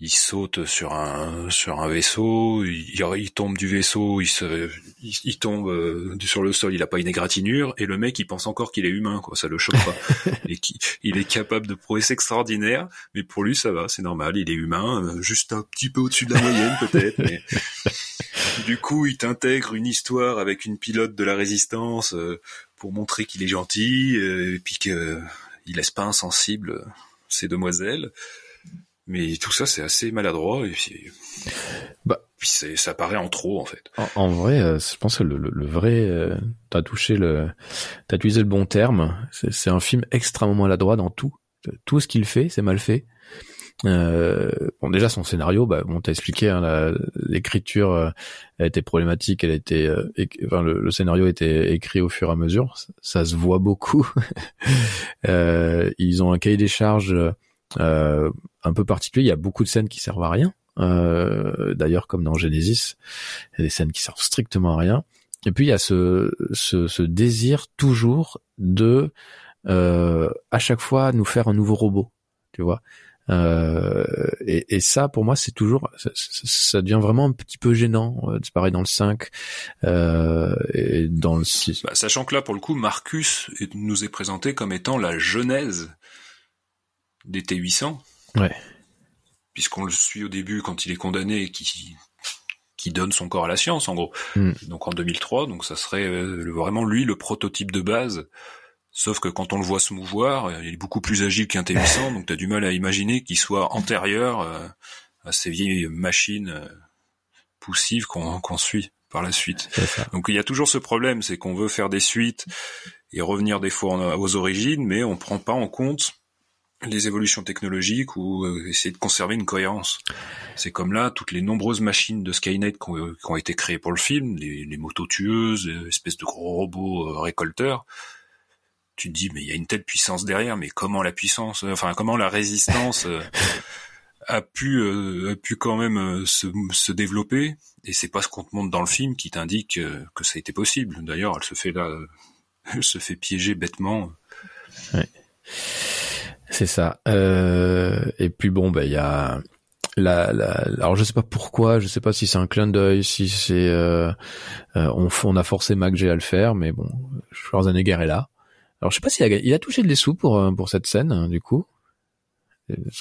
il saute sur un sur un vaisseau, il, il tombe du vaisseau, il se il, tombe euh, sur le sol, il a pas une égratignure et le mec il pense encore qu'il est humain quoi, ça le choque pas. Et qui il est capable de prouesses extraordinaires, mais pour lui ça va, c'est normal, il est humain, euh, juste un petit peu au-dessus de la moyenne peut-être mais du coup, il t'intègre une histoire avec une pilote de la résistance euh, pour montrer qu'il est gentil et puis que il laisse pas insensible ces demoiselles. Mais tout ça, c'est assez maladroit et puis, bah, puis ça paraît en trop en fait. En, vrai, euh, je pense que le, le, vrai, euh, t'as touché le, t'as utilisé le bon terme. C'est un film extrêmement maladroit dans tout. Tout ce qu'il fait, c'est mal fait. Euh, bon, déjà son scénario, bah, bon, t'as expliqué, hein, l'écriture euh, a été problématique. Elle a été, enfin, le, le, scénario été écrit au fur et à mesure. Ça, se voit beaucoup. ils ont un cahier des charges un peu particulier. Il y a beaucoup de scènes qui servent à rien. D'ailleurs, comme dans Genesis, il y a des scènes qui servent strictement à rien. Et puis il y a ce, ce, ce désir toujours de à chaque fois nous faire un nouveau robot, tu vois. Euh, et, et, ça, pour moi, c'est toujours, ça, ça, devient vraiment un petit peu gênant. Euh, c'est pareil dans le 5 euh, et dans le 6. Bah, sachant que là, pour le coup, Marcus nous est présenté comme étant la genèse des T800. Ouais. Puisqu'on le suit au début quand il est condamné et qui qui donne son corps à la science, en gros. Hmm. Donc en 2003, donc ça serait euh, vraiment lui le prototype de base Sauf que quand on le voit se mouvoir, il est beaucoup plus agile T800, donc tu as du mal à imaginer qu'il soit antérieur euh, à ces vieilles machines euh, poussives qu'on suit par la suite. Donc il y a toujours ce problème, c'est qu'on veut faire des suites et revenir des fois aux origines, mais on prend pas en compte les évolutions technologiques ou euh, essayer de conserver une cohérence. C'est comme là, toutes les nombreuses machines de Skynet qui ont, été créées pour le film, les, les motos tueuses, espèces de gros robots récolteurs, tu te dis mais il y a une telle puissance derrière, mais comment la puissance, euh, enfin comment la résistance euh, a pu euh, a pu quand même se, se développer? Et c'est pas ce qu'on te montre dans le film qui t'indique que ça a été possible. D'ailleurs, elle se fait là, elle se fait piéger bêtement. Ouais. C'est ça. et puis bon, bah il y a la, la, alors je sais pas pourquoi, je sais pas si c'est un clin d'œil, si c'est on, on a forcé MacG à le faire, mais bon, Schwarzenegger est là. Alors je sais pas s'il a, il a touché des sous pour euh, pour cette scène hein, du coup.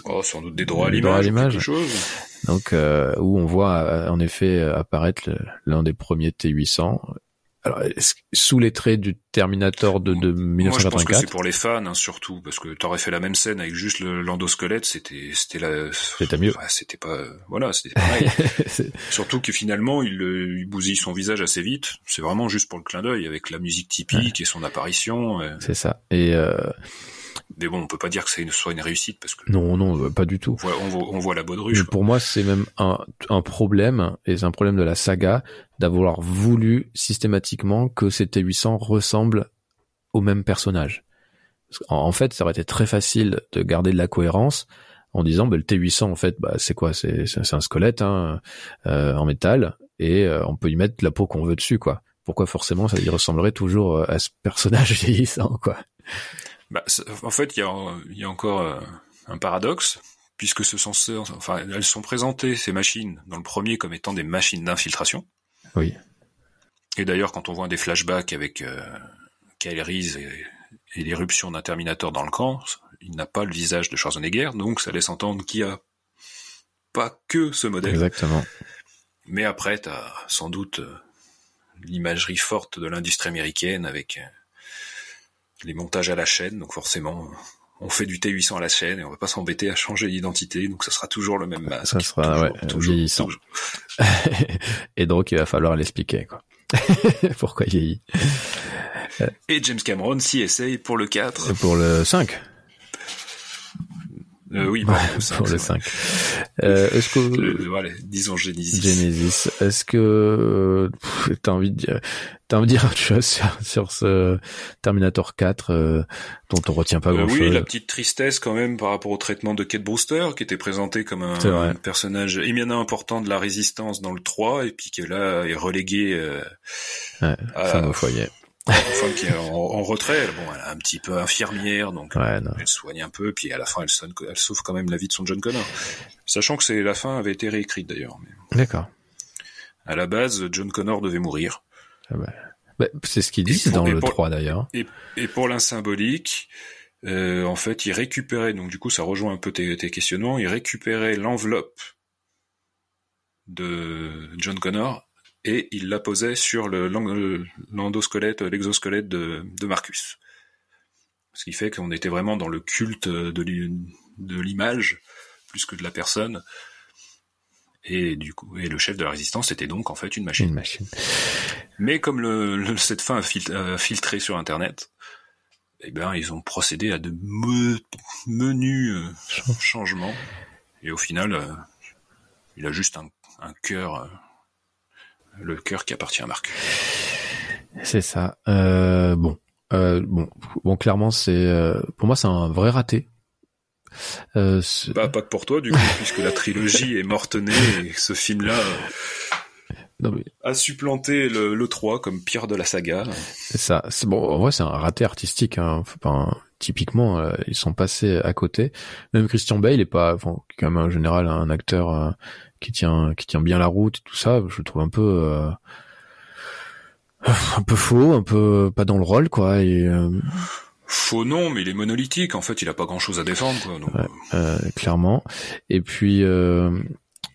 Oh, sans doute des droits à l'image, quelque chose. Donc euh, où on voit euh, en effet apparaître l'un des premiers T800 alors, sous les traits du Terminator de, de 1984. Moi, je pense que c'est pour les fans, hein, surtout, parce que t'aurais fait la même scène avec juste l'endosquelette, c'était, c'était la, c'était mieux. c'était pas, voilà, c'était pareil. surtout que finalement, il, il bousille son visage assez vite. C'est vraiment juste pour le clin d'œil, avec la musique typique et son apparition. C'est ça. Et, euh, mais bon, on peut pas dire que ça soit une réussite parce que non, non, pas du tout. On voit, on voit, on voit la baudruche. pour moi, c'est même un, un problème et c'est un problème de la saga d'avoir voulu systématiquement que ces T800 ressemblent au même personnage. En, fait, ça aurait été très facile de garder de la cohérence en disant, bah, le T800 en fait, bah, c'est quoi? C'est c'est un squelette hein, euh, en métal et euh, on peut y mettre la peau qu'on veut dessus, quoi. Pourquoi forcément ça y ressemblerait toujours euh, à ce personnage vieillissant, quoi? Bah, en fait, il y a, y a encore euh, un paradoxe, puisque ce sont, enfin, elles sont présentées ces machines dans le premier comme étant des machines d'infiltration. Oui. Et d'ailleurs, quand on voit des flashbacks avec euh, Kyle Reese et, l'éruption d'un Terminator dans le camp, il n'a pas le visage de Schwarzenegger, donc ça laisse entendre qu'il y a pas que ce modèle. Exactement. Mais après, tu as sans doute euh, l'imagerie forte de l'industrie américaine avec euh, les montages à la chaîne, donc forcément, on fait du T800 à la chaîne et on va pas s'embêter à changer d'identité, donc ça sera toujours le même masque. Ça sera ouais, toujours, vieillissant. et donc il va falloir l'expliquer quoi. Pourquoi il vieillit. Et James Cameron s'y essaye pour le 4. Et pour le 5. Euh, oui, bon, le 5, pour le 5. Euh, est-ce que euh, voilà, disons Genesis. Genesis. Est-ce que t'as envie de dire, t'as envie de dire chose sur, sur ce Terminator 4 euh, dont on retient pas grand-chose Oui, la petite tristesse quand même par rapport au traitement de Kate Brewster qui était présenté comme un, personnage éminemment important de la résistance dans le 3 et puis qui là est relégué euh, ouais, à, au foyer femme qui est en, retrait, bon, elle est un petit peu infirmière, donc elle soigne un peu, puis à la fin, elle, sonne, elle sauve quand même la vie de son John Connor. Sachant que c'est la fin avait été réécrite d'ailleurs. D'accord. À la base, John Connor devait mourir. Ah bah, bah, c'est ce qu'ils disent dans le 3 d'ailleurs. Et, et, pour l'insymbolique, euh, en fait, il récupérait, donc du coup, ça rejoint un peu tes, tes questionnements, il récupérait l'enveloppe de John Connor et il la posait sur l'endosquelette, l'exosquelette de, Marcus. Ce qui fait qu'on était vraiment dans le culte de l'image plus que de la personne. Et du coup, et le chef de la résistance était donc en fait une machine. Une machine. Mais comme le, cette fin a, filtré sur Internet, eh ben ils ont procédé à de menus euh, changements. Et au final, euh, il a juste un, un cœur euh, le cœur qui appartient à Marc. C'est ça. Euh, bon, euh, bon, bon, clairement, c'est euh, pour moi c'est un vrai raté. Euh, bah, pas pour toi, du coup, puisque la trilogie est morte-née et ce film-là a supplanté le, le 3 comme pire de la saga. C'est ça. C'est bon. En vrai, c'est un raté artistique. Hein. Enfin, typiquement, euh, ils sont passés à côté. Même Christian Bale est pas, enfin, quand même en général un acteur qui tient, qui tient bien la route et tout ça. Je le trouve un peu, euh, un peu faux, un peu pas dans le rôle, quoi. Et Faux non, mais il est monolithique. En fait, il a pas grand chose à défendre, quoi. Donc... Euh, clairement. Et puis, euh,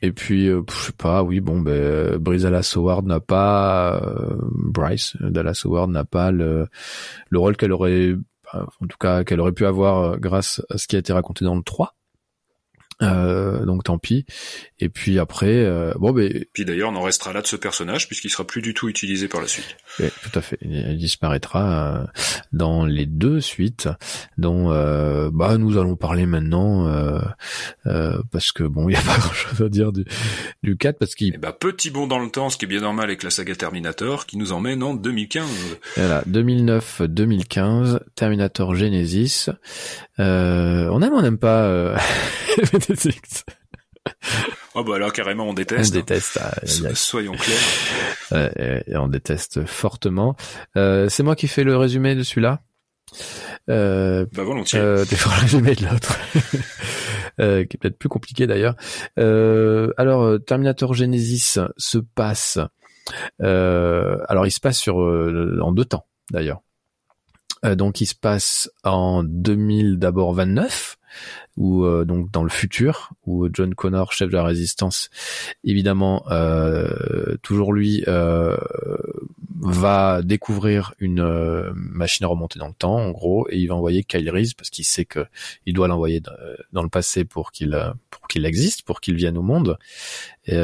et puis, euh, je sais pas. Oui, bon, ben, Bryce Dallas Howard n'a pas, Bryce Dallas Howard n'a pas le le rôle qu'elle aurait, en tout cas, qu'elle aurait pu avoir grâce à ce qui a été raconté dans le 3. Euh, donc tant pis. Et puis après, euh, bon ben. Puis d'ailleurs, on en restera là de ce personnage puisqu'il sera plus du tout utilisé par la suite. tout à fait. Il disparaîtra euh, dans les deux suites, dont euh, bah nous allons parler maintenant parce que bon, il y a pas grand-chose à dire du du 4 parce qu'il. Bah, petit bond dans le temps, ce qui est bien normal avec la saga Terminator, qui nous emmène en 2015. Voilà, 2009-2015, Terminator Genesis. on aime, on n'aime pas. Oh bah alors carrément on déteste. On déteste. Ah, soyons clairs. et on déteste fortement. Euh, c'est moi qui fais le résumé de celui-là. Euh, bah volontiers. Euh, tu feras le résumé de l'autre. euh, qui est peut-être plus compliqué d'ailleurs. Euh, alors Terminator Genesis se passe. Euh, alors il se passe sur en deux temps d'ailleurs. donc il se passe en 2000 d'abord 29 ou euh, donc dans le futur, où John Connor, chef de la résistance, évidemment, euh, toujours lui, euh, va découvrir une machine à remonter dans le temps, en gros, et il va envoyer Kyle Reese parce qu'il sait que il doit l'envoyer dans le passé pour qu'il pour qu'il existe, pour qu'il vienne au monde. Et,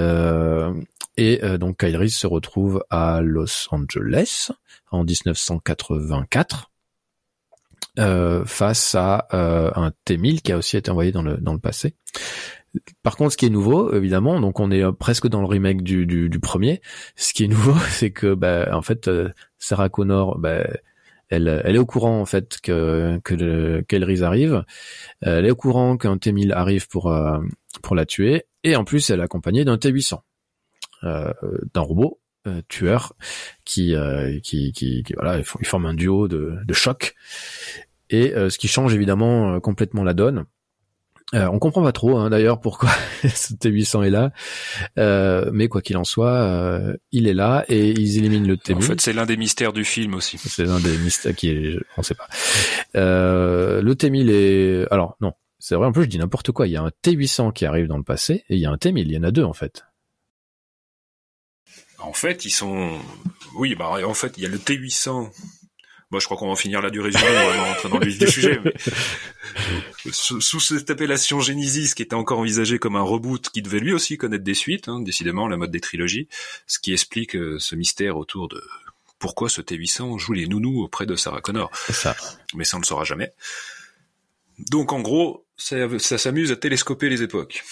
et donc Kyle Reese se retrouve à Los Angeles en 1984 euh, face à euh, un T1000 qui a aussi été envoyé dans le dans le passé. Par contre, ce qui est nouveau, évidemment, donc on est euh, presque dans le remake du, du, du premier. Ce qui est nouveau, c'est que, bah, en fait, Sarah Connor, bah, elle, elle est au courant en fait que que qu'Elris arrive. Elle est au courant qu'un T1000 arrive pour pour la tuer, et en plus, elle est accompagnée d'un T800, euh, d'un robot tueur qui, qui, qui, qui, voilà, il forme un duo de, de choc et euh, ce qui change évidemment euh, complètement la donne. Euh, on comprend pas trop hein, d'ailleurs pourquoi ce T800 est là, euh, mais quoi qu'il en soit, euh, il est là et ils éliminent le T1000. En fait, c'est l'un des mystères du film aussi. C'est l'un des mystères qui est, on sait pas. le T1000 est, alors non, c'est vrai en plus je dis n'importe quoi. Il y a un T800 qui arrive dans le passé et il y a un T1000. Il y en a deux en fait. En fait, ils sont, oui, bah en fait, il y a le T800 Bon, je crois qu'on va en finir là du résumé, on va rentrer dans le vif du sujet. Mais... Sous, cette appellation Genesis, qui était encore envisagé comme un reboot, qui devait lui aussi connaître des suites, hein, décidément la mode des trilogies, ce qui explique euh, ce mystère autour de pourquoi ce T800 joue les nounous auprès de Sarah Connor. Ça. Mais ça on ne le saura jamais. Donc en gros, ça, ça s'amuse à télescoper les époques.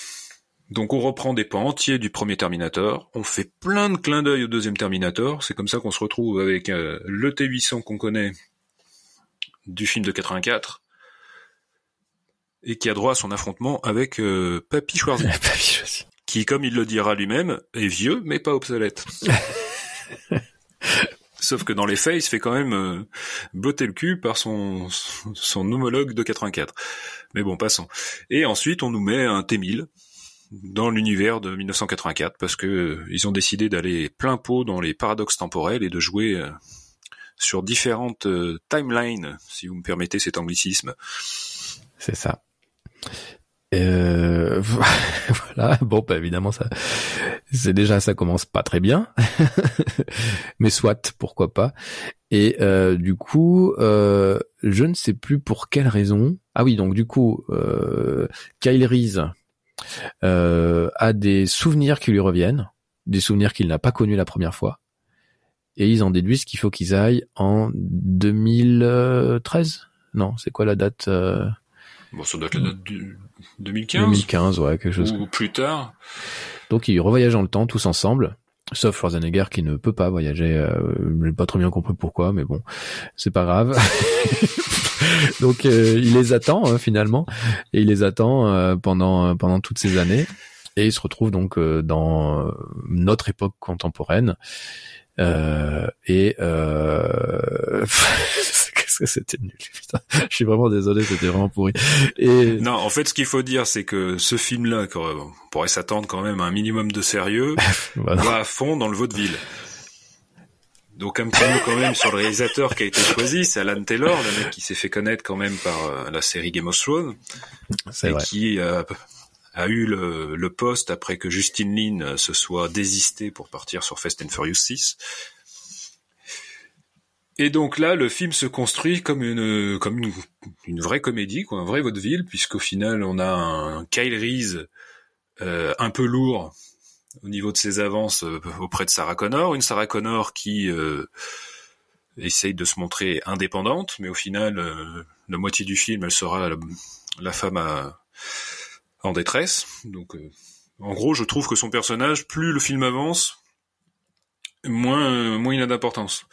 Donc on reprend des pans entiers du premier Terminator, on fait plein de clins d'œil au deuxième Terminator, c'est comme ça qu'on se retrouve avec euh, le T800 qu'on connaît du film de 84 et qui a droit à son affrontement avec euh, Papy qui comme il le dira lui-même est vieux mais pas obsolète. Sauf que dans les faits, il se fait quand même euh, botter le cul par son, son homologue de 84. Mais bon, passons. Et ensuite, on nous met un T1000, dans l'univers de 1984 parce que euh, ils ont décidé d'aller plein pot dans les paradoxes temporels et de jouer euh, sur différentes euh, timelines, si vous me permettez cet anglicisme. C'est ça. Voilà. Bon, bah, évidemment, ça, c'est déjà, ça commence pas très bien, mais soit, pourquoi pas. Et du coup, je ne sais plus pour quelle raison. Ah oui, donc du coup, Kyle Reese, euh, a des souvenirs qui lui reviennent, des souvenirs qu'il n'a pas connus la première fois, et ils en déduisent qu'il faut qu'ils aillent en 2013. Non, c'est quoi la date euh... Bon, ça doit être la date du 2015. 2015, ouais, quelque chose. Ou plus tard. Donc ils revoyagent dans le temps tous ensemble. Sauf Schwarzenegger qui ne peut pas voyager. Euh, J'ai pas trop bien compris pourquoi, mais bon, c'est pas grave. Donc euh, il les attend hein, finalement, et il les attend euh, pendant pendant toutes ces années, et il se retrouve donc euh, dans notre époque contemporaine. et qu'est-ce que c'était nul. Putain je suis vraiment désolé c'était vraiment pourri. Et non en fait ce qu'il faut dire c'est que ce film là on pourrait s'attendre quand même à un minimum de sérieux va à fond dans le vaudeville. Donc un petit mot quand même sur le réalisateur qui a été choisi, c'est Alan Taylor, le mec qui s'est fait connaître quand même par euh, la série Game of Thrones, et vrai. qui euh, a eu le, le, poste après que Justin Lin euh, se soit désisté pour partir sur Fast and Furious 6. Et donc là, le film se construit comme une comme une, une vraie comédie, quoi, un vrai vaudeville, puisqu'au final, on a un Kyle Reese euh, un peu lourd au niveau de ses avances euh, auprès de Sarah Connor, une Sarah Connor qui euh, essaye de se montrer indépendante, mais au final, euh, la moitié du film, elle sera la, la femme à, en détresse. Donc, euh, en gros, je trouve que son personnage, plus le film avance, moins moins il a d'importance.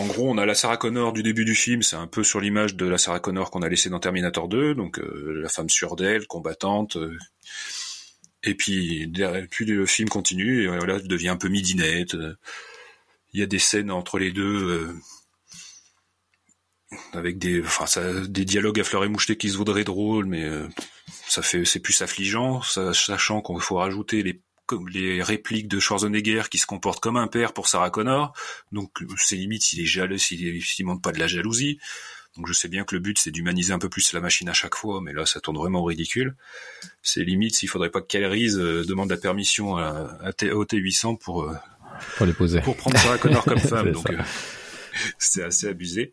En gros, on a la Sarah Connor du début du film, c'est un peu sur l'image de la Sarah Connor qu'on a laissée dans Terminator 2, donc la femme sûre d'elle, combattante, et puis, puis le film continue, et voilà, il devient un peu midinette. Il y a des scènes entre les deux, euh, avec des, enfin, des dialogues à fleur et moucheté qui se voudraient drôles, mais euh, ça fait, c'est plus affligeant, sachant qu'il faut rajouter les les répliques de Schwarzenegger qui se comporte comme un père pour Sarah Connor. Donc c'est limite s'il est jaloux, s'il montre pas de la jalousie. Donc je sais bien que le but c'est d'humaniser un peu plus la machine à chaque fois, mais là ça tourne vraiment au ridicule. C'est limite s'il faudrait pas que Calerise euh, demande la permission à, à au T800 pour euh, pour les poser, pour prendre Sarah Connor comme femme. donc euh, c'est assez abusé.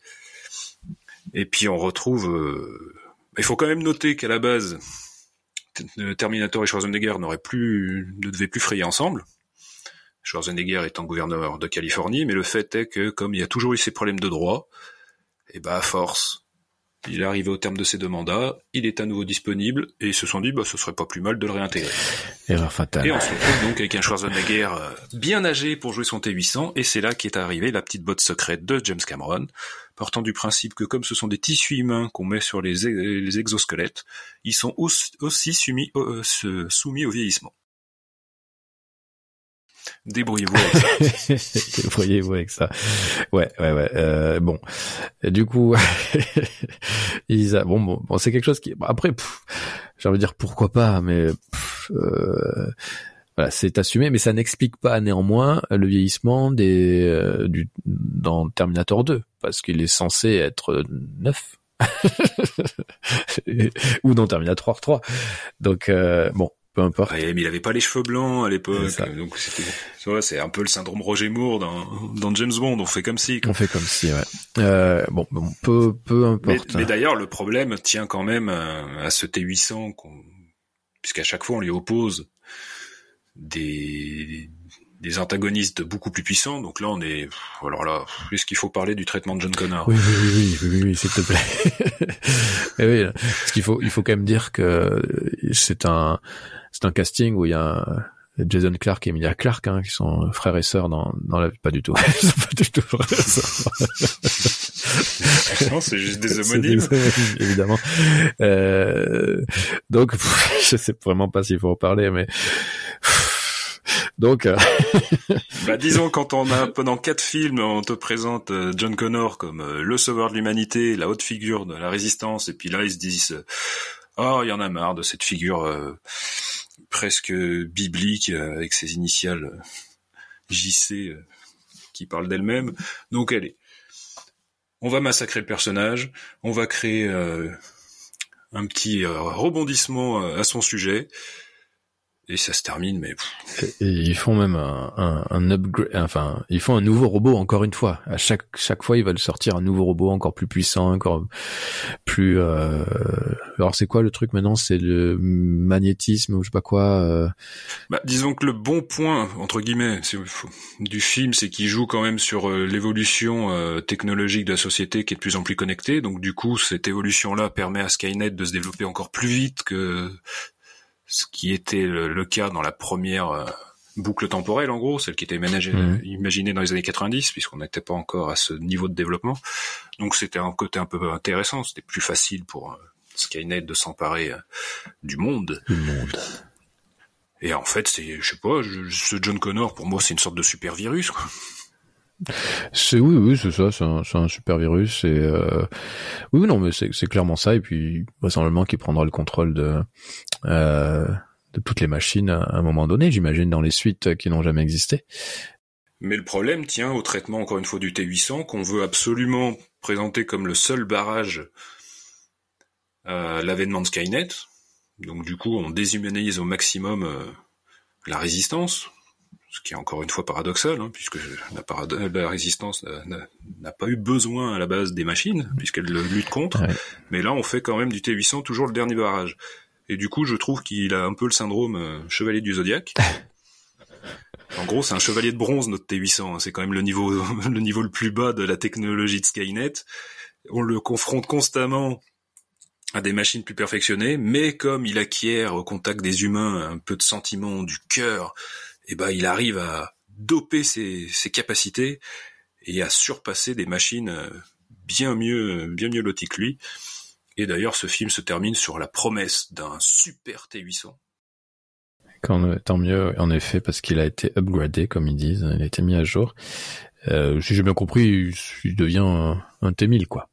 Et puis on retrouve. Il faut quand même noter qu'à la base, Terminator et Schwarzenegger n'auraient plus, ne devaient plus frayer ensemble. Schwarzenegger étant gouverneur de Californie, mais le fait est que comme il y a toujours eu ces problèmes de droit, et bah à force, il est arrivé au terme de ses deux mandats, il est à nouveau disponible, et ils se sont dit bah ce serait pas plus mal de le réintégrer. Erreur fatale. Et on se retrouve donc avec un Schwarzenegger euh, bien âgé pour jouer son T800, et c'est là qu'est arrivée la petite botte secrète de James Cameron, partant du principe que comme ce sont des tissus humains qu'on met sur les, les, exosquelettes, ils sont aussi, aussi soumis, euh, soumis au vieillissement. Débrouillez-vous avec ça. Débrouillez-vous avec ça. Ouais, ouais, ouais. Euh, bon, du coup, Isa, bon, bon, bon c'est quelque chose qui. Après, j'ai envie de dire pourquoi pas, mais euh, voilà, c'est assumé, mais ça n'explique pas néanmoins le vieillissement des euh, du dans Terminator 2, parce qu'il est censé être neuf. ou dans Terminator 3. Donc euh, bon, peu importe. Ouais, mais il avait pas les cheveux blancs à l'époque, donc c'est un peu le syndrome Roger Moore dans, dans James Bond. On fait comme si. Quoi. On fait comme si, ouais. Euh, bon, bon, peu, peu importe. Mais, mais d'ailleurs, le problème tient quand même à, à ce T800, puisqu'à chaque fois on lui oppose des des antagonistes beaucoup plus puissants. Donc là, on est. Alors là, est-ce qu'il faut parler du traitement de John Connor? Oui, oui, oui, oui, oui, oui s'il te plaît. Mais oui, parce qu'il faut, il faut quand même dire que c'est un, c'est un casting où il y a Jason Clark et Emilia Clark hein, qui sont frères et sœurs dans dans la pas du tout ils sont pas du tout frères et sœurs non c'est juste des homonymes, évidemment euh, donc je sais vraiment pas s'il faut en parler mais donc, euh... bah, disons quand on a pendant quatre films, on te présente euh, John Connor comme euh, le sauveur de l'humanité, la haute figure de la résistance, et puis là ils se disent, oh il y en a marre de cette figure presque biblique avec ses initiales JC qui parle d'elle-même. Donc allez, on va massacrer le personnage, on va créer un petit rebondissement à son sujet et ça se termine mais et, ils font même un, un, un, upgrade enfin ils font un nouveau robot encore une fois. À chaque chaque fois ils veulent sortir un nouveau robot encore plus puissant encore plus euh... alors c'est quoi le truc maintenant? C'est le magnétisme ou je sais pas quoi euh... bah, disons que le bon point entre guillemets du film c'est qu'il joue quand même sur euh, l'évolution euh, technologique de la société qui est de plus en plus connectée. Donc du coup cette évolution là permet à Skynet de se développer encore plus vite que ce qui était le, cas dans la première euh, boucle temporelle en gros, celle qui était imaginée, Mhm. imaginée dans les années 90, puisqu'on n'était pas encore à ce niveau de développement. Donc c'était un côté un peu intéressant, c'était plus facile pour euh, Skynet de s'emparer euh, du monde. Monde. Et en fait, c'est, je sais pas, je- ce John Connor, pour moi, c'est une sorte de super virus, quoi. C'est oui, oui, c'est ça, c'est un, super virus. Et euh, oui, non, mais c'est clairement ça. Et puis vraisemblablement qu'il prendra le contrôle de euh, de toutes les machines à un moment donné, j'imagine, dans les suites qui n'ont jamais existé. Mais le problème tient au traitement, encore une fois, du T800, qu'on veut absolument présenter comme le seul barrage à l'avènement de Skynet. Donc du coup, on déshumanise au maximum euh, la résistance, ce qui est encore une fois paradoxal, hein, puisque la, parad- la résistance n'a- pas eu besoin à la base des machines, puisqu'elle le lutte contre. Ouais. Mais là, on fait quand même du T800 toujours le dernier barrage. Et du coup, je trouve qu'il a un peu le syndrome euh, chevalier du zodiaque. En gros, c'est un chevalier de bronze notre T800. hein. C'est quand même le niveau le niveau le plus bas de la technologie de Skynet. On le confronte constamment à des machines plus perfectionnées, mais comme il acquiert au contact des humains un peu de sentiment du cœur, eh ben il arrive à doper ses, ses capacités et à surpasser des machines euh, bien mieux bien mieux loties que lui. Et d'ailleurs, ce film se termine sur la promesse d'un super T800. Quand, tant mieux, en effet, parce qu'il a été upgradé, comme ils disent, il a été mis à jour. Euh, si j'ai bien compris, il, devient un, un T1000, quoi,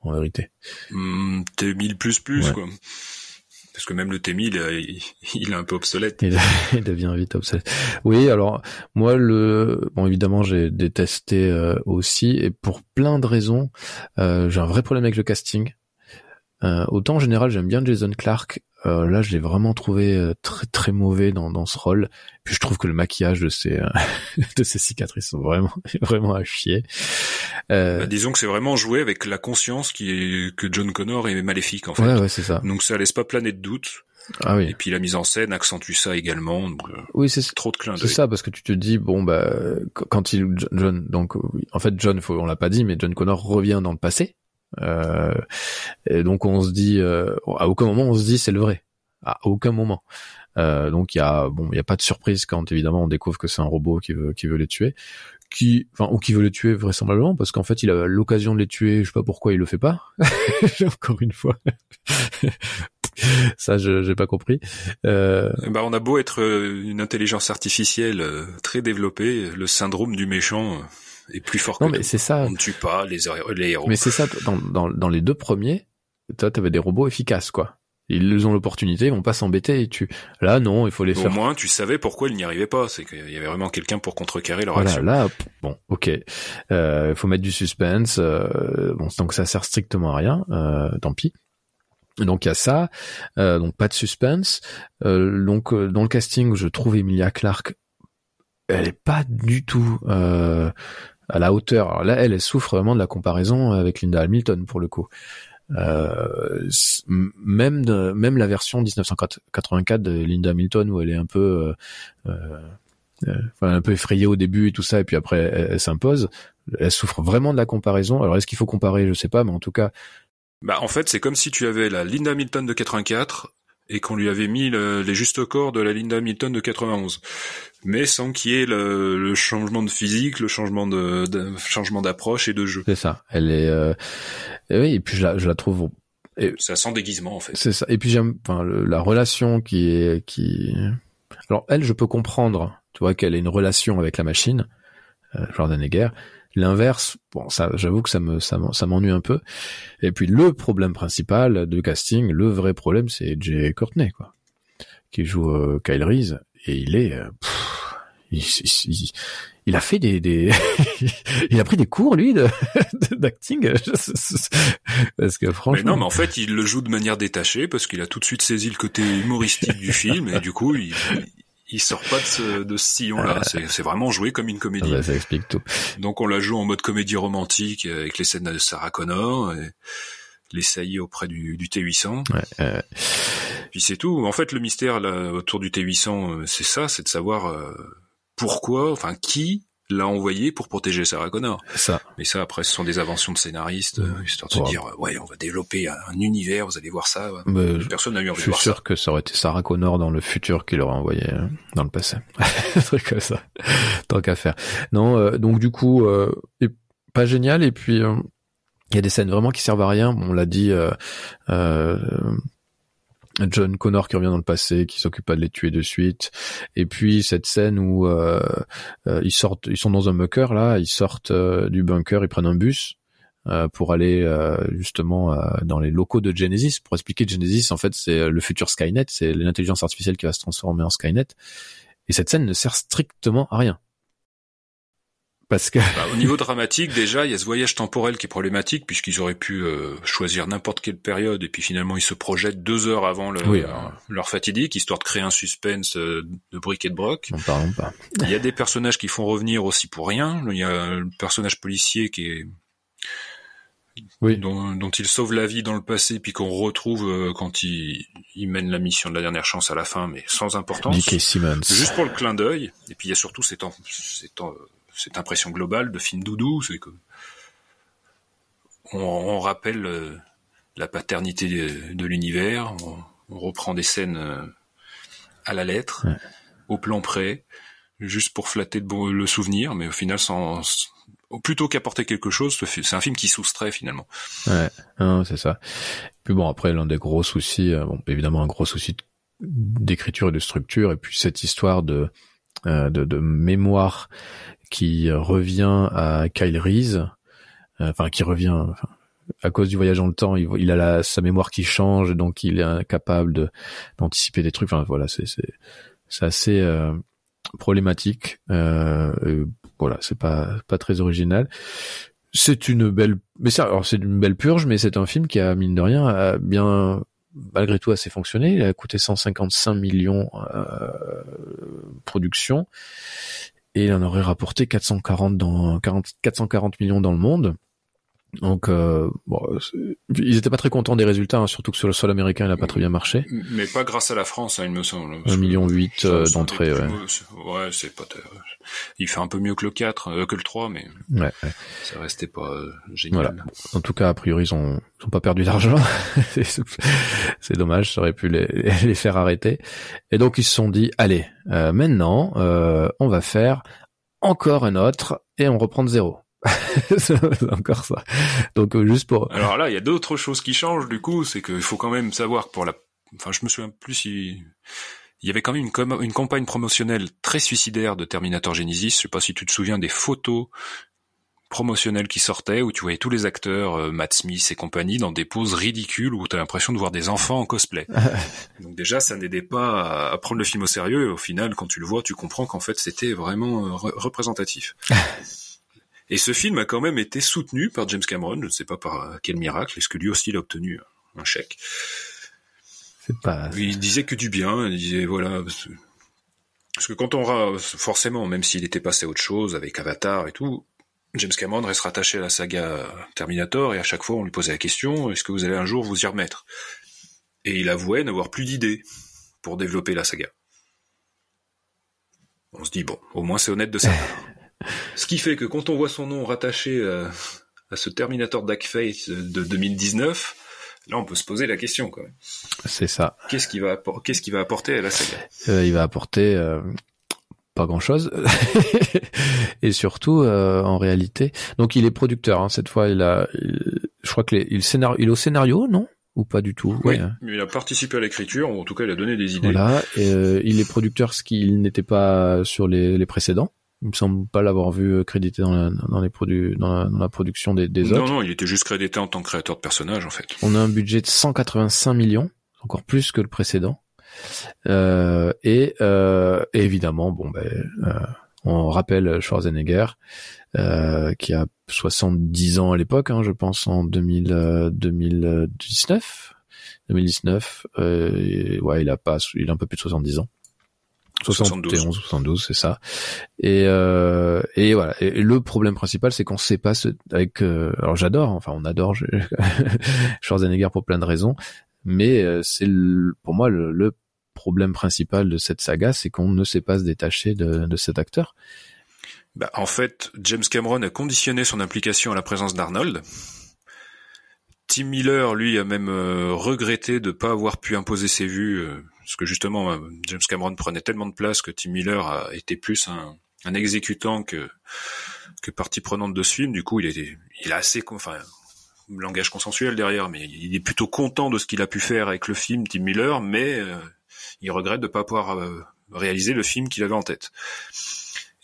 en vérité. Hmm, T1000 plus plus Ouais. quoi. Parce que même le T1000, euh, il, il est un peu obsolète. Il, il devient vite obsolète. Oui, alors moi le bon évidemment j'ai détesté euh, aussi et pour plein de raisons. Euh, j'ai un vrai problème avec le casting. Euh, autant en général j'aime bien Jason Clark. Euh, là je l'ai vraiment trouvé euh, très très mauvais dans dans ce rôle. Puis je trouve que le maquillage de ses euh, de ses cicatrices sont vraiment vraiment à chier. Euh, Bah, disons que c'est vraiment joué avec la conscience qui est, que John Connor est maléfique en fait. ouais ouais c'est ça. Donc ça laisse pas planer de doute. Ah oui. Et puis la mise en scène accentue ça également. Donc, Oui c'est trop de clins C'est d'œil. ça, parce que tu te dis bon bah qu- quand il John donc en fait John faut on l'a pas dit mais John Connor revient dans le passé euh, donc on se dit euh, à aucun moment on se dit c'est le vrai. À aucun moment. Euh, donc il y a bon il y a pas de surprise quand évidemment on découvre que c'est un robot qui veut qui veut les tuer. Qui enfin ou qui veut les tuer vraisemblablement parce qu'en fait il a l'occasion de les tuer je sais pas pourquoi il le fait pas. Encore une fois. Ça je j'ai pas compris. Euh, ben, on a beau être euh, une intelligence artificielle euh, très développée, le syndrome du méchant euh, est plus fort que non mais nous. c'est ça On ne tue pas les, héros- les héros. Mais c'est ça, dans, dans, dans les deux premiers, toi, t'avais des robots efficaces, quoi. Ils ont l'opportunité, ils vont pas s'embêter et tu. Là, non, il faut les Au faire. moins, tu savais pourquoi ils n'y arrivaient pas. C'est qu'il y avait vraiment quelqu'un pour contrecarrer leur Voilà, action. là, bon, ok. Euh, faut mettre du suspense. Euh, bon, donc ça sert strictement à rien. Euh, tant pis. Donc il y a ça. Euh, donc pas de suspense. Euh, donc euh, dans le casting, je trouve Emilia Clarke, elle est pas du tout euh, à la hauteur. Alors là, elle, elle souffre vraiment de la comparaison avec Linda Hamilton pour le coup. Euh, même de, même la version 1984 de Linda Hamilton où elle est un peu euh, euh, enfin, un peu effrayée au début et tout ça et puis après elle, s'impose elle souffre vraiment de la comparaison alors est-ce qu'il faut comparer? Je sais pas mais en tout cas Bah, en fait, c'est comme si tu avais la Linda Hamilton de 84 et qu'on lui avait mis le- les justes corps de la Linda Hamilton de 91, mais sans qu'il y ait le, le changement de physique, le changement de, de- changement d'approche et de jeu. c'est ça elle est euh, et oui et puis je la, je la trouve Ça sent déguisement en fait. C'est ça. Et puis j'aime, enfin, le- la relation qui est, qui. Alors elle, je peux comprendre, tu vois, qu'elle ait une relation avec la machine, euh, Jordan Egger. L'inverse, bon, ça, j'avoue que ça me, ça m'ennuie un peu. Et puis le problème principal de casting, le vrai problème, c'est Jay Courtney, quoi, qui joue euh, Kyle Reese, et il est, euh, pff, il, il- il- il a fait des, des il a pris des cours lui de d'acting, parce que Mais franchement. non, mais en fait, il le joue de manière détachée parce qu'il a tout de suite saisi le côté humoristique du film et du coup, il, il sort pas de ce, de ce sillon-là. C'est, c'est vraiment joué comme une Ah comédie. bah, ça explique tout. Donc on la joue en mode comédie romantique avec les scènes de Sarah Connor, et les saillies auprès du, du T800. Ouais, euh, Puis c'est tout. En fait, le mystère là, autour du T800, euh, c'est ça, c'est de savoir euh, pourquoi, enfin qui l'a envoyé pour protéger Sarah Connor? Ça. Mais ça, après, ce sont des inventions de scénaristes, euh, histoire de se dire, ouais, on va développer un, univers, vous allez voir ça. Mais Personne n'a eu envie Je de suis voir sûr ça. que ça aurait été Sarah Connor dans le futur qui l'aurait envoyé euh, dans le passé. Un truc comme ça. Tant qu'à faire. Non, euh, donc du coup, euh, pas génial. Et puis, il y a des scènes vraiment qui servent à rien. Bon, on l'a dit, euh, euh, John Connor qui revient dans le passé, qui s'occupe pas de les tuer de suite. Et puis cette scène où euh, euh, ils sortent, ils sont dans un bunker là, ils sortent euh, du bunker, ils prennent un bus euh, pour aller euh, justement dans les locaux de Genesis. Pour expliquer Genesis, en fait, c'est le futur Skynet, c'est l'intelligence artificielle qui va se transformer en Skynet. Et cette scène ne sert strictement à rien. Parce que Bah, au niveau dramatique, déjà, il y a ce voyage temporel qui est problématique, puisqu'ils auraient pu euh, choisir n'importe quelle période, et puis finalement ils se projettent deux heures avant le- Oui, leur, alors. leur fatidique, histoire de créer un suspense euh, de briques et de broc. n'en parlons pas. Il y a des personnages qui font revenir aussi pour rien. Il y a le personnage policier qui est Oui. dont, dont il sauve la vie dans le passé, puis qu'on retrouve euh, quand il, il mène la mission de la dernière chance à la fin, mais sans importance. J.K. Simmons. Juste pour le clin d'œil. Et puis il y a surtout cette, en- en- cette impression globale de film doudou, c'est que on, on rappelle euh, la paternité de, de l'univers, on, on reprend des scènes euh, à la lettre, Ouais. au plan près, juste pour flatter de le souvenir, mais au final sans plutôt qu'apporter quelque chose, c'est un film qui soustrait finalement. Ouais, c'est ça. Puis bon, après, l'un des gros soucis, euh, bon, évidemment, un gros souci d'écriture et de structure, et puis cette histoire de de, de mémoire qui euh, revient à Kyle Reese, euh, enfin qui revient enfin, à cause du voyage dans le temps, il, a la, sa mémoire qui change, donc il est incapable de d'anticiper des trucs. Enfin voilà, c'est assez euh, problématique. Euh, voilà, c'est pas pas très original. C'est une belle, mais alors c'est une belle purge, mais c'est un film qui a mine de rien bien malgré tout assez fonctionné. Il a coûté 155 millions euh, production et il en aurait rapporté 440 dans 40, 440 millions dans le monde. Donc euh, bon, ils étaient pas très contents des résultats, hein, surtout que sur le sol américain, il a pas très bien marché. Mais pas grâce à la France, hein, il me semble. Parce Un que- million huit Ça, euh, d'entrées, ouais. Ouais, c'est pas. Il fait un peu mieux que le 4, euh, que le 3, mais Ouais, ouais. ça restait pas euh, génial. Voilà. En tout cas, a priori, ils ont, ils ont pas perdu d'argent. C'est- c'est dommage, ça aurait pu les, les faire arrêter. Et donc, ils se sont dit, allez, euh, maintenant, euh, on va faire encore un autre et on reprend de zéro. C'est encore ça. Donc, euh, juste pour... Alors là, il y a d'autres choses qui changent. Du coup, c'est qu'il faut quand même savoir que pour la. Enfin, je me souviens plus si. Il y avait quand même une, com- une campagne promotionnelle très suicidaire de Terminator Genesis. Je sais pas si tu te souviens des photos promotionnelles qui sortaient où tu voyais tous les acteurs, euh, Matt Smith et compagnie, dans des poses ridicules où tu as l'impression de voir des enfants en cosplay. Donc déjà, ça n'aidait pas à, à prendre le film au sérieux. Et au final, quand tu le vois, tu comprends qu'en fait, c'était vraiment euh, re- représentatif. Et ce film a quand même été soutenu par James Cameron, je ne sais pas par euh, quel miracle, est-ce que lui aussi il a obtenu un chèque. C'est pas... Il disait que du bien, il disait voilà, parce que- quand on ra- forcément, même s'il était passé à autre chose avec Avatar et tout, James Cameron reste rattaché à la saga Terminator et à chaque fois on lui posait la question est-ce que vous allez un jour vous y remettre? Et il avouait n'avoir plus d'idées pour développer la saga. On se dit bon, au moins c'est honnête de sa part. Ce qui fait que quand on voit son nom rattaché euh, à ce Terminator Dark Fate de 2019, là on peut se poser la question quand même. C'est ça. Qu'est-ce qu'il va, apporter à la saga? Euh, il va apporter euh, pas grand-chose. et surtout, euh, en réalité... Donc, il est producteur. Hein, cette fois, il a... il- je crois que les, il, est au scénario, non? Ou pas du tout? Oui, Ouais. il a participé à l'écriture, ou en tout cas il a donné des idées. Voilà, et, il est producteur, ce qu'il n'était pas sur les, les précédents. Il me semble pas l'avoir vu euh, crédité dans la, dans les produits, dans la, dans la production des, des non, autres. non, il était juste crédité en tant que créateur de personnages en fait. On a un budget de 185 millions, encore plus que le précédent. Euh, et, euh, et évidemment, bon ben, euh, on rappelle Schwarzenegger, euh, qui a 70 ans à l'époque, hein, je pense en 2000, euh, 2019. 2019, euh, et ouais, il a pas, il a un peu plus de 70 ans. 71, 72. 72, c'est ça. Et, euh, et voilà. Et, le problème principal, c'est qu'on sait pas ce, avec. euh, alors j'adore, enfin on adore je- Schwarzenegger pour plein de raisons, mais euh, c'est pour moi le, le problème principal de cette saga, c'est qu'on ne sait pas se détacher de, de cet acteur. bah, En fait, James Cameron a conditionné son implication à la présence d'Arnold. Tim Miller, lui, a même euh, regretté de ne pas avoir pu imposer ses vues, euh, parce que justement, euh, James Cameron prenait tellement de place que Tim Miller a été plus un, exécutant que, partie prenante de ce film. Du coup, il est, il est assez, enfin, langage consensuel derrière, mais il est plutôt content de ce qu'il a pu faire avec le film Tim Miller, mais il regrette de ne pas pouvoir réaliser le film qu'il avait en tête.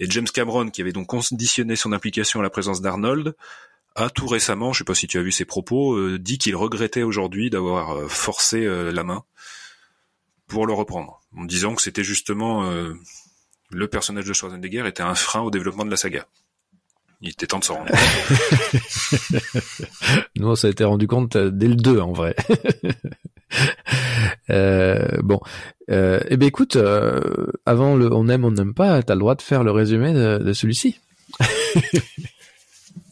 Et James Cameron, qui avait donc conditionné son implication à la présence d'Arnold, a tout récemment, je sais pas si tu as vu ses propos, euh, dit qu'il regrettait aujourd'hui d'avoir euh, forcé euh, la main pour le reprendre, en disant que c'était justement le personnage de Schwarzenegger était un frein au développement de la saga. Il était temps de s'en rendre compte. Nous, on s'est été rendu compte dès le 2, en vrai. euh, bon, euh, eh ben écoute, avant le on aime, on n'aime pas, t'as le droit de faire le résumé de, de celui-ci.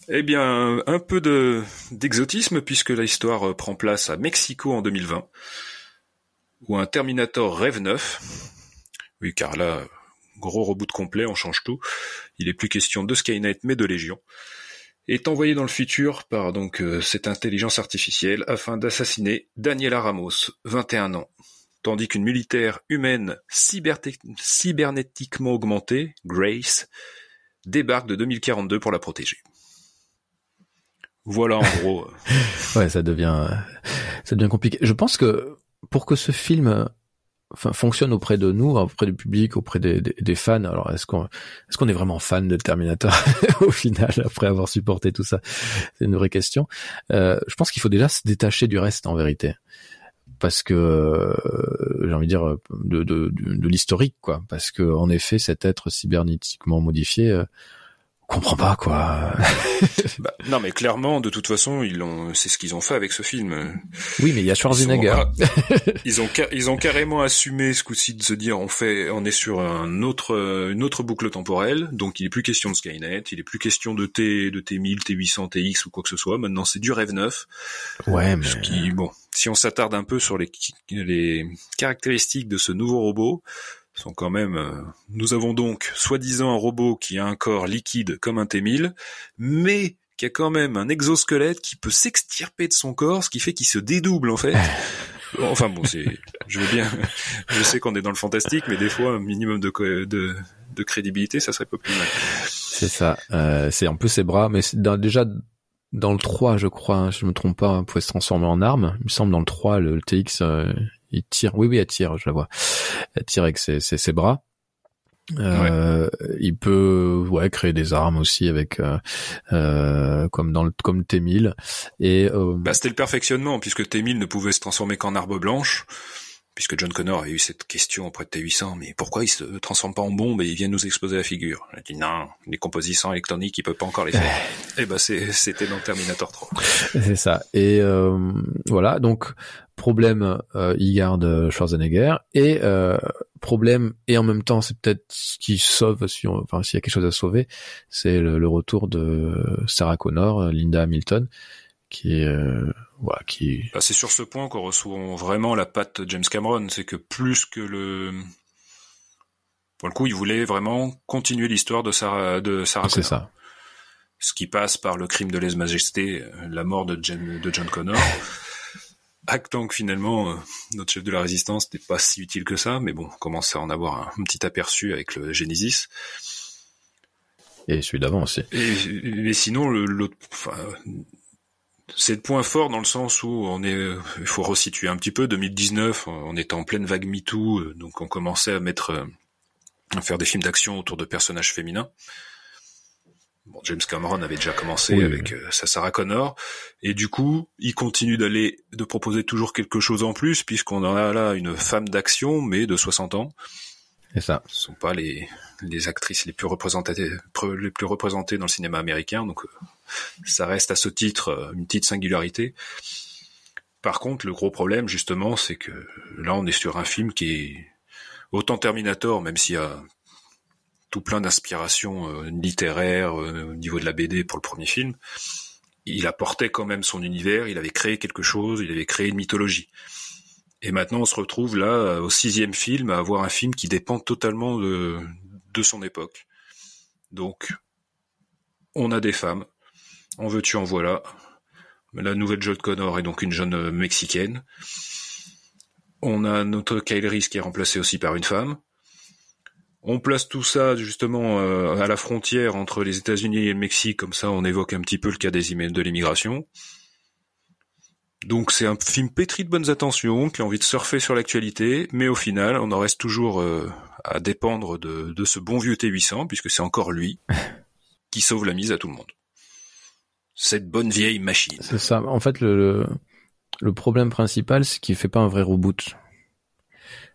Eh bien, un peu de d'exotisme puisque l'histoire euh, prend place à Mexico en 2020, où un Terminator rêve neuf. Oui, car là, gros reboot complet, on change tout. Il est plus question de Skynet mais de Légion. Est envoyé dans le futur par donc euh, cette intelligence artificielle afin d'assassiner Daniela Ramos, 21 ans, tandis qu'une militaire humaine cybernétiquement augmentée, Grace, débarque de 2042 pour la protéger. Voilà, en gros. ouais, ça devient, ça devient compliqué. Je pense que pour que ce film enfin, fonctionne auprès de nous, auprès du public, auprès des, des, fans. Alors, est-ce qu'on qu'on est vraiment fan de Terminator au final après avoir supporté tout ça? C'est une vraie question. Euh, je pense qu'il faut déjà se détacher du reste en vérité, parce que euh, j'ai envie de dire de, de, de, l'historique, quoi. Parce que en effet, cet être cybernétiquement modifié. Euh, comprends pas quoi. bah, non mais clairement de toute façon ils ont c'est ce qu'ils ont fait avec ce film. Oui mais il y a Schwarzenegger. Ils, ont ils ont carrément assumé ce coup-ci de se dire on fait on est sur un autre une autre boucle temporelle donc il est plus question de Skynet il est plus question de T de T1000 T800 TX ou quoi que ce soit maintenant c'est du rêve neuf. Ouais mais ce qui bon si on s'attarde un peu sur les les caractéristiques de ce nouveau robot sont quand même. Euh, nous avons donc soi-disant un robot qui a un corps liquide comme un T1000, mais qui a quand même un exosquelette qui peut s'extirper de son corps, ce qui fait qu'il se dédouble en fait. enfin bon, c'est, je veux bien, je sais qu'on est dans le fantastique, mais des fois un minimum de de, de crédibilité, ça serait pas plus mal. C'est ça. Euh, c'est un peu ses bras, mais dans, déjà dans le 3, je crois, hein, je me trompe pas, on pouvait se transformer en arme. Il me semble dans le 3, le, TX, euh, il tire. Oui, oui, elle tire, je la vois. Elle tire avec ses, ses, bras. Euh, Il peut ouais créer des armes aussi avec euh, euh, comme dans le comme T1000 et euh, bah, c'était le perfectionnement puisque T1000 ne pouvait se transformer qu'en arbre blanche puisque John Connor a eu cette question auprès de T800, mais pourquoi il se transforme pas en bombe et il vient nous exploser la figure? Il a dit non, les compositions électroniques, il peut pas encore les faire. et eh ben c'était dans Terminator 3. C'est ça. Et euh, voilà, donc problème, euh, il garde Schwarzenegger et euh, problème et en même temps c'est peut-être ce qui sauve, si enfin s'il y a quelque chose à sauver, c'est le, le, retour de Sarah Connor, Linda Hamilton, qui est euh, qui. Bah, c'est sur ce point qu'on reçoit vraiment la patte James Cameron, c'est que plus que le, pour le coup, il voulait vraiment continuer l'histoire de Sarah de Sarah. C'est ça. Ce qui passe par le crime de lèse-majesté, la mort de, de John Connor. Actant que finalement, euh, notre chef de la résistance n'est pas si utile que ça, mais bon, on commence à en avoir un, petit aperçu avec le Genesis. Et celui d'avant aussi. Et, mais sinon, l'autre, enfin, c'est le point fort dans le sens où on est, il faut resituer un petit peu. 2019, on était en pleine vague MeToo, euh, donc on commençait à mettre, euh, à faire des films d'action autour de personnages féminins. Bon, James Cameron avait déjà commencé avec euh, sa Sarah Connor, et du coup, il continue d'aller, de proposer toujours quelque chose en plus, puisqu'on a là une femme d'action, mais de 60 ans. C'est ça. Ce sont pas les, les actrices les plus représentées, les plus représentées dans le cinéma américain, donc ça reste à ce titre euh, une petite singularité. Par contre, le gros problème, justement, c'est que là, on est sur un film qui est autant Terminator, même s'il y a tout plein d'inspirations euh, littéraires euh, au niveau de la BD pour le premier film, il apportait quand même son univers, il avait créé quelque chose, il avait créé une mythologie. Et maintenant, on se retrouve là, au sixième film, à avoir un film qui dépend totalement de, son époque. Donc, on a des femmes. En veux-tu, en voilà. La nouvelle John Connor est donc une jeune euh, mexicaine. On a notre Kyle Reese qui est remplacé aussi par une femme. On place tout ça justement euh, à la frontière entre les États-Unis et le Mexique, comme ça on évoque un petit peu le cas des de l'immigration. Donc c'est un film pétri de bonnes intentions, qui a envie de surfer sur l'actualité, mais au final on en reste toujours euh, à dépendre de, de ce bon vieux T800, puisque c'est encore lui qui sauve la mise à tout le monde. Cette bonne vieille machine. C'est ça. En fait, le, le problème principal, c'est qu'il fait pas un vrai reboot.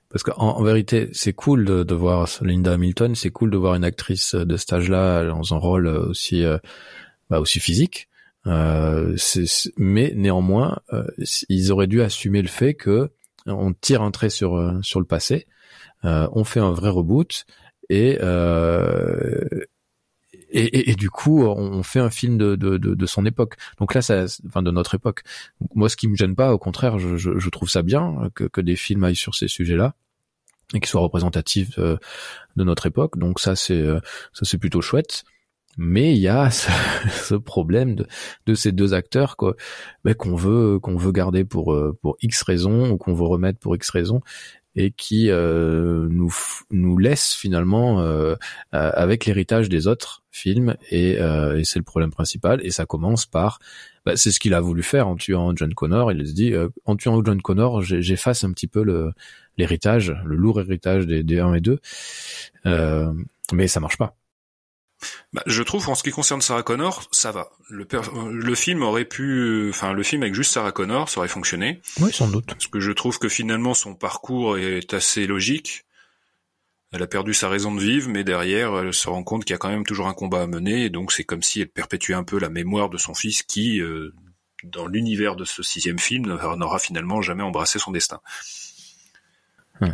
Parce qu'en en vérité, c'est cool de, de, voir Linda Hamilton, c'est cool de voir une actrice de cet âge-là dans un rôle aussi, euh, bah, aussi physique. Euh, mais néanmoins, euh, ils auraient dû assumer le fait que on tire un trait sur euh, sur le passé, euh, on fait un vrai reboot et et, et, et, du coup, on fait un film de, de, de, de, son époque. Donc là, ça, enfin de notre époque. Moi, ce qui me gêne pas, au contraire, je, je, je trouve ça bien que, que des films aillent sur ces sujets-là et qui soient représentatifs euh, de notre époque. Donc ça, c'est euh, ça, c'est plutôt chouette. Mais il y a ce, ce problème de, de, ces deux acteurs ben, qu'on veut qu'on veut garder pour euh, pour X raisons ou qu'on veut remettre pour X raisons et qui euh, nous nous laisse finalement euh, avec l'héritage des autres films et, euh, et c'est le problème principal et ça commence par bah, c'est ce qu'il a voulu faire en tuant John Connor. Il se dit en tuant John Connor j'efface un petit peu le l'héritage le lourd héritage des, des 1 et 2 mais ça marche pas bah, je trouve en ce qui concerne Sarah Connor, ça va. Le, le film aurait pu, enfin le film avec juste Sarah Connor, ça aurait fonctionné. Oui, sans doute. Parce que je trouve que finalement son parcours est assez logique. Elle a perdu sa raison de vivre, mais derrière, elle se rend compte qu'il y a quand même toujours un combat à mener, et donc c'est comme si elle perpétuait un peu la mémoire de son fils qui, euh, dans l'univers de ce sixième film, n'aura finalement jamais embrassé son destin.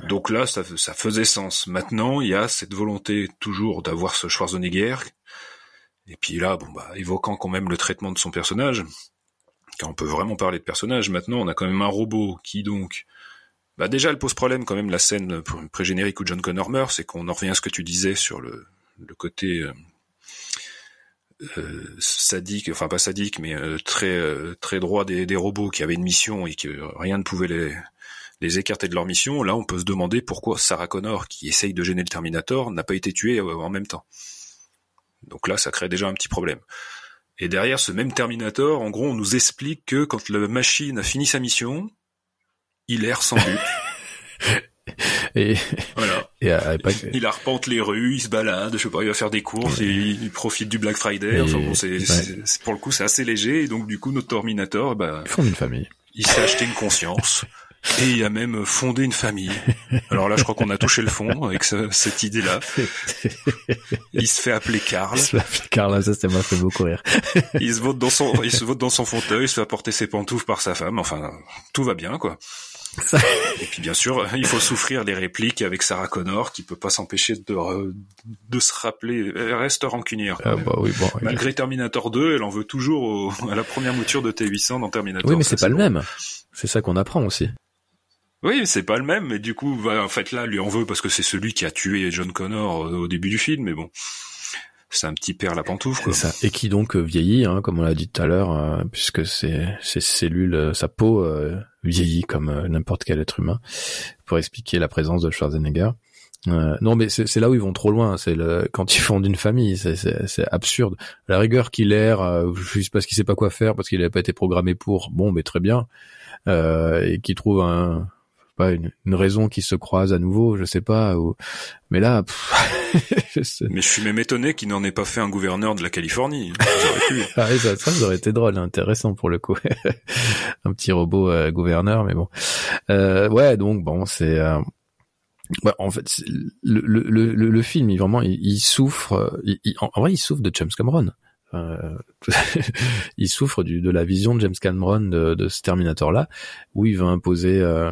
Donc là, ça, ça, faisait sens. Maintenant, il y a cette volonté toujours d'avoir ce Schwarzenegger. Et puis là, bon bah, évoquant quand même le traitement de son personnage, car on peut vraiment parler de personnage. Maintenant, on a quand même un robot qui donc, bah déjà, elle pose problème quand même la scène pré-générique où John Connor meurt, c'est qu'on en revient à ce que tu disais sur le, le côté euh, euh, sadique, enfin pas sadique, mais euh, très euh, très droit des, des robots qui avaient une mission et que rien ne pouvait les les écarter de leur mission, là on peut se demander pourquoi Sarah Connor, qui essaye de gêner le Terminator, n'a pas été tuée euh, en même temps. Donc là, ça crée déjà un petit problème. Et derrière ce même Terminator, en gros, on nous explique que quand la machine a fini sa mission, il erre sans but. et voilà. Et, euh, Il arpente les rues, il se balade, je sais pas, il va faire des courses, il, profite du Black Friday. Enfin bon, c'est, pour le coup, c'est assez léger. Et donc du coup, notre Terminator, bah, ils font une famille. Il s'est acheté une conscience. Et il a même fondé une famille. Alors là, je crois qu'on a touché le fond avec cette idée-là. Il se fait appeler Karl. Il se fait appeler Karl, ça, ça m'a fait beaucoup rire. il se vote dans son, il se vote dans son fauteuil, il se fait apporter ses pantoufles par sa femme. Enfin, tout va bien, quoi. Et puis bien sûr, il faut souffrir les répliques avec Sarah Connor qui peut pas s'empêcher de, de se rappeler, elle reste rancunière. Ah bah oui, bon, Malgré Terminator 2, elle en veut toujours à la première mouture de T800 dans Terminator. Oui, mais c'est pas le même. C'est ça qu'on apprend aussi. Oui, c'est pas le même, mais du coup, en fait là, lui en veut parce que c'est celui qui a tué John Connor au début du film, mais bon, c'est un petit père la pantoufle. Quoi. Ça. Et qui donc euh, vieillit, hein, comme on l'a dit tout à l'heure, euh, puisque ses, cellules, euh, sa peau vieillit comme n'importe quel être humain, pour expliquer la présence de Schwarzenegger. non, mais c'est là où ils vont trop loin. C'est le quand ils fondent une famille, c'est absurde. La rigueur qu'il erre, juste parce qu'il sait pas quoi faire, parce qu'il n'a pas été programmé pour. Bon, mais très bien. et qui trouve un, pas une, une, raison qui se croise à nouveau, je sais pas. Ou... Mais là, mais je suis même étonné qu'il n'en ait pas fait un gouverneur de la Californie. ah oui, ça, ça, aurait été drôle, intéressant pour le coup. un petit robot euh, gouverneur, mais bon. Euh, ouais, donc bon, c'est. Euh... Ouais, en fait, le, le, le, le, film, il vraiment, il, il souffre. Il, en vrai, il souffre de James Cameron. Euh, il souffre du, de la vision de James Cameron de, de ce Terminator-là, où il veut imposer euh,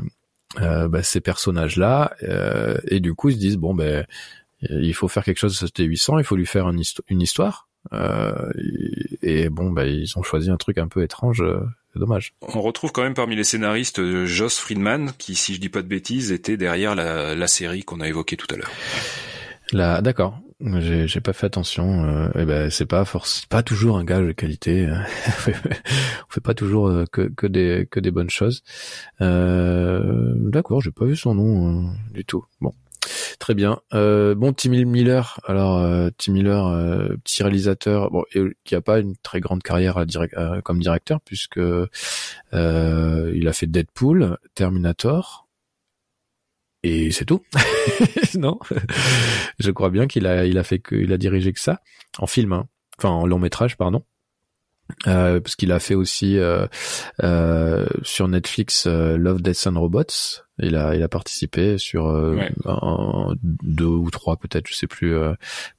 bah, ces personnages-là, euh, et du coup ils se disent bon ben il faut faire quelque chose de ce T800, il faut lui faire une, histoire. Euh, et, bon, bah, ils ont choisi un truc un peu étrange. c'est dommage. On retrouve quand même parmi les scénaristes Joss Friedman, qui, si je dis pas de bêtises, était derrière la, la série qu'on a évoquée tout à l'heure. Là, d'accord. J'ai pas fait attention. Euh, et ben c'est pas force, pas toujours un gage de qualité. On fait pas toujours euh, que que des que des bonnes choses. Euh, D'accord, j'ai pas vu son nom euh, du tout. Bon. Très bien. Euh, bon, Tim Miller. Alors, euh, Tim Miller, petit réalisateur, bon, qui a pas une très grande carrière à direct, comme directeur, puisque il a fait Deadpool, Terminator, et c'est tout. non, je crois bien qu'il a, il a fait que, il a dirigé que ça en film, hein. enfin en long métrage, pardon. Euh, parce qu'il a fait aussi euh, euh, sur Netflix euh, Love, Death and Robots. Il a, il a participé sur euh, un, deux ou trois peut-être, je sais plus,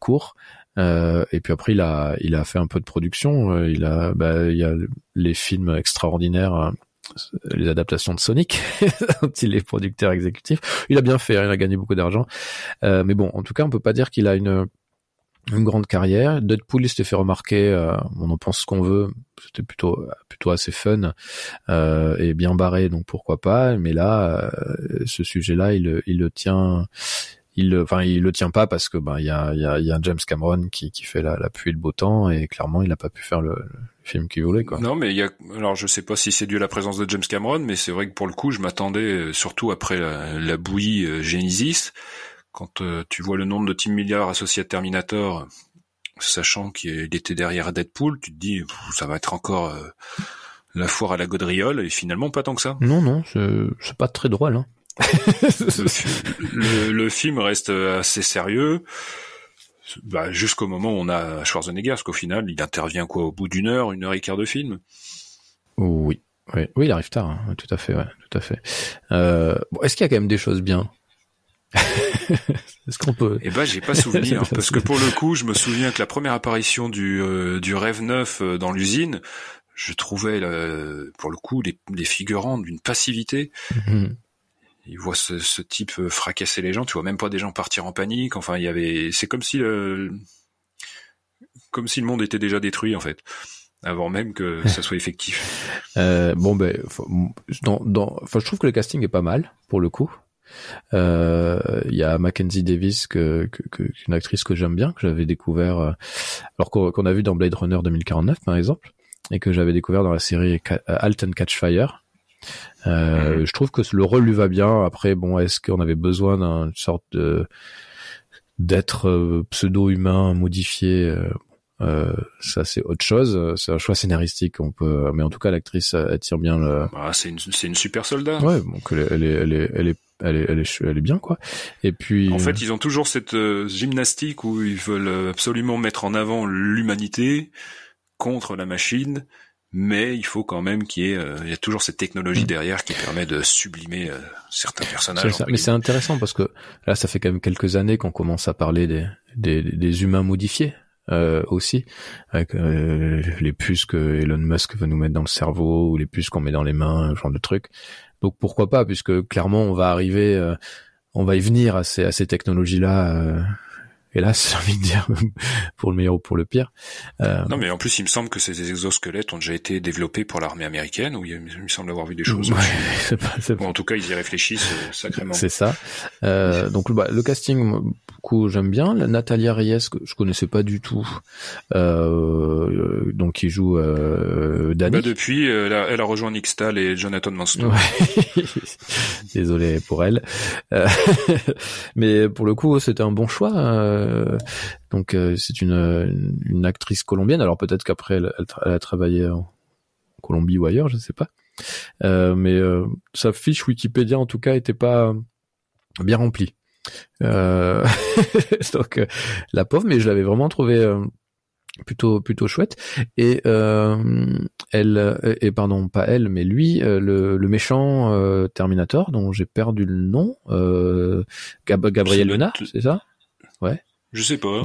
cours. et puis après, il a, il a fait un peu de production. Il a, bah, il y a les films extraordinaires les adaptations de Sonic, dont il est producteur exécutif. Il a bien fait, hein, il a gagné beaucoup d'argent. Euh, mais bon, en tout cas, on peut pas dire qu'il a une une grande carrière. Deadpool, il s'était fait remarquer. Euh, on en pense ce qu'on veut. C'était plutôt plutôt assez fun euh, et bien barré, donc pourquoi pas. Mais là, euh, ce sujet-là, il, il le tient il enfin il le tient pas parce que ben il y a y a, y a James Cameron qui qui fait la, la pluie et le beau temps et clairement il n'a pas pu faire le, film qu'il voulait quoi. Non mais il y a alors je sais pas si c'est dû à la présence de James Cameron mais c'est vrai que pour le coup je m'attendais euh, surtout après la, la bouillie euh, Genesis quand euh, tu vois le nombre de Tim Miller associé à Terminator sachant qu'il était derrière Deadpool tu te dis ça va être encore la foire à la gaudriole et finalement pas tant que ça. Non non c'est pas très drôle hein le, le, film reste assez sérieux bah, jusqu'au moment où on a Schwarzenegger, parce qu'au final, il intervient quoi au bout d'une heure, une heure et quart de film? Oui, oui, oui, il arrive tard, hein. tout à fait, ouais, tout à fait. Euh, bon, est-ce qu'il y a quand même des choses bien? Est-ce qu'on peut Eh ben, j'ai pas souvenir, parce que pour le coup, je me souviens que la première apparition du euh, du rêve neuf euh, dans l'usine, je trouvais pour le coup les, les figurants d'une passivité. Mhm il voit ce, ce, type euh, fracasser les gens, tu vois même pas des gens partir en panique. Enfin, il y avait, c'est comme si le, comme si le monde était déjà détruit en fait, avant même que ça soit effectif. Euh, bon ben, dans, dans, enfin, je trouve que le casting est pas mal pour le coup. Euh, il y a Mackenzie Davis, que, que, une actrice que j'aime bien, que j'avais découvert, euh, alors qu'on a vu dans Blade Runner 2049 par exemple, et que j'avais découvert dans la série Alton Catch Fire euh. Je trouve que le rôle lui va bien. Après, bon, est-ce qu'on avait besoin d'une sorte de d'être euh, pseudo-humain modifié euh, euh, ça c'est autre chose, c'est un choix scénaristique. On peut, mais en tout cas l'actrice attire bien le. Bah, c'est une c'est une super soldat. Ouais, donc elle est elle est elle est elle est elle est, elle est, elle est bien quoi. Et puis. En fait, ils ont toujours cette gymnastique où ils veulent absolument mettre en avant l'humanité contre la machine mais il faut quand même qu'il y ait, euh, il y a toujours cette technologie derrière qui permet de sublimer euh, certains personnages. Mais c'est intéressant parce que là, ça fait quand même quelques années qu'on commence à parler des, des, des humains modifiés. Euh, aussi avec euh, les puces que Elon Musk veut nous mettre dans le cerveau ou les puces qu'on met dans les mains, ce genre de trucs. Donc pourquoi pas puisque clairement on va arriver, on va y venir à ces, à ces technologies là hélas, j'ai envie de dire, pour le meilleur ou pour le pire. Euh... Non, mais en plus, il me semble que ces exosquelettes ont déjà été développés pour l'armée américaine, où il me semble avoir vu des choses. Ouais, c'est pas, c'est bon, en tout cas, ils y réfléchissent euh, sacrément. C'est ça. Euh, donc, bah, le casting, beaucoup j'aime bien. La Natalia Reyes, que je connaissais pas du tout, euh, donc qui joue euh, Danny. Bah, depuis, elle a, elle a rejoint Nick Stahl et Jonathan Manstow. Ouais. Désolé pour elle. Euh, mais pour le coup, c'était un bon choix. Euh, donc euh, c'est une, une actrice colombienne. Alors peut-être qu'après elle, elle, a travaillé en Colombie ou ailleurs, je ne sais pas. Euh, mais sa fiche Wikipédia en tout cas était pas bien remplie. donc la pauvre, mais je l'avais vraiment trouvé plutôt plutôt chouette et elle et pardon pas elle mais lui le, le méchant Terminator dont j'ai perdu le nom Gabriel Luna c'est ça? Ouais je sais pas.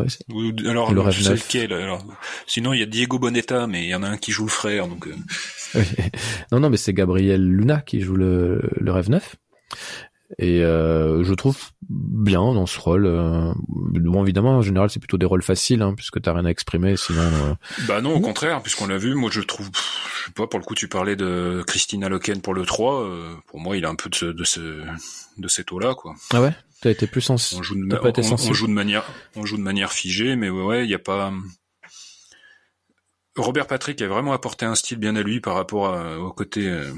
alors, le je sais lequel. Alors, sinon, il y a Diego Bonetta, mais il y en a un qui joue le frère, donc. Euh. non, non, mais c'est Gabriel Luna qui joue le, le rêve neuf. Et euh, je trouve bien dans ce rôle. Euh, bon, évidemment, en général, c'est plutôt des rôles faciles, hein, puisque t'as rien à exprimer, sinon. Euh... Bah non, au contraire, puisqu'on l'a vu, moi je trouve, sais pas, pour le coup, tu parlais de Christina Loken pour le 3. Euh, pour moi, il a un peu de ce, de ce, de cette eau-là, quoi. Ah ouais? T'as été plus sens... on joue, de, on, joue de manière, on joue de manière figée, mais ouais, il y a pas. Robert Patrick a vraiment apporté un style bien à lui par rapport au côté euh,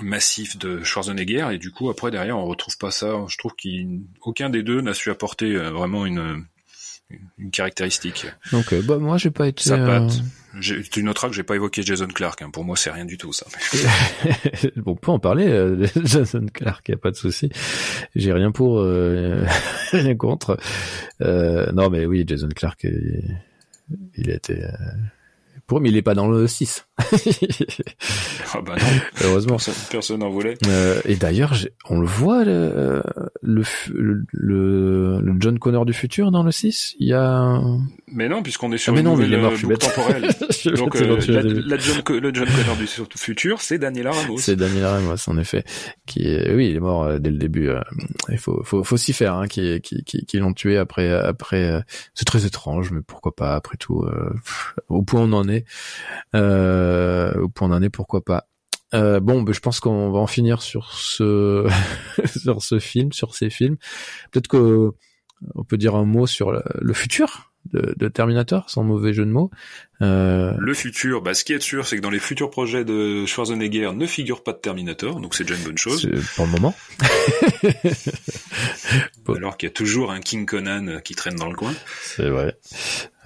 massif de Schwarzenegger, et du coup, après derrière, on retrouve pas ça. Je trouve qu'aucun des deux n'a su apporter euh, vraiment une une caractéristique. Donc, bah, moi, j'ai pas été. Sa patte. Tu noteras que j'ai pas évoqué Jason Clark. Hein. Pour moi, c'est rien du tout ça. bon, on peut en parler. Euh, Jason Clark, y a pas de souci. J'ai rien pour, euh, rien contre. Euh, non, mais oui, Jason Clark, il, il a été pour mais il est pas dans le 6. ah bah non. Heureusement. Personne n'en voulait. Euh, et d'ailleurs, on le voit, le, le, le, John Connor du futur dans le 6. Il y a. Mais non, puisqu'on est sur ah, mais une non, nouvelle il est mort, boucle temporelle. Donc euh, la, la John, le John Connor du futur, c'est Daniel Ramos. C'est Daniel Ramos, en effet. Qui est, oui, il est mort euh, dès le début. Euh, il faut, faut, faut s'y faire, hein, qui, qui, qui, qui l'ont tué après, après. c'est très étrange, mais pourquoi pas après tout. au point où on en est. Euh, au point d'un pourquoi pas. Euh, bon, ben, je pense qu'on va en finir sur ce sur ce film, sur ces films. Peut-être qu'on peut dire un mot sur le, futur de, de, Terminator, sans mauvais jeu de mots. Euh... Le futur, bah, ce qui est sûr, c'est que dans les futurs projets de Schwarzenegger ne figure pas de Terminator, donc c'est déjà une bonne chose. Pour le moment. Alors qu'il y a toujours un King Conan qui traîne dans le coin. C'est vrai.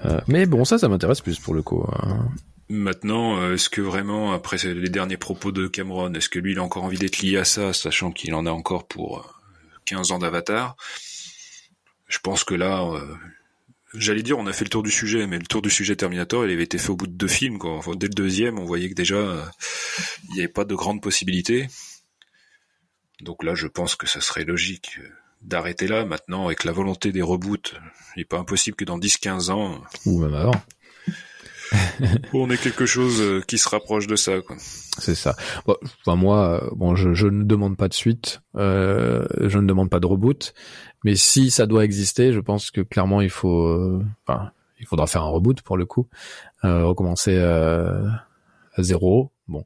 Euh, mais bon, ça, ça m'intéresse plus pour le coup. Hein. Maintenant, euh, est-ce que vraiment, après les derniers propos de Cameron, est-ce que lui, il a encore envie d'être lié à ça, sachant qu'il en a encore pour 15 euh, ans d'Avatar? Je pense que là, j'allais dire, on a fait le tour du sujet, mais le tour du sujet Terminator, il avait été fait au bout de deux films. Quoi. dès le deuxième, on voyait que déjà, il n'y avait pas de grandes possibilités. Donc là, je pense que ça serait logique d'arrêter là maintenant avec la volonté des reboots. Il n'est pas impossible que dans 10-15 ans... Ou même avant. on ait quelque chose euh, qui se rapproche de ça. C'est ça. Bon, enfin, moi, euh, bon, je, je, ne demande pas de suite, euh, je ne demande pas de reboot, mais si ça doit exister, je pense que clairement il faut, euh, il faudra faire un reboot pour le coup, euh, recommencer à zéro. Bon,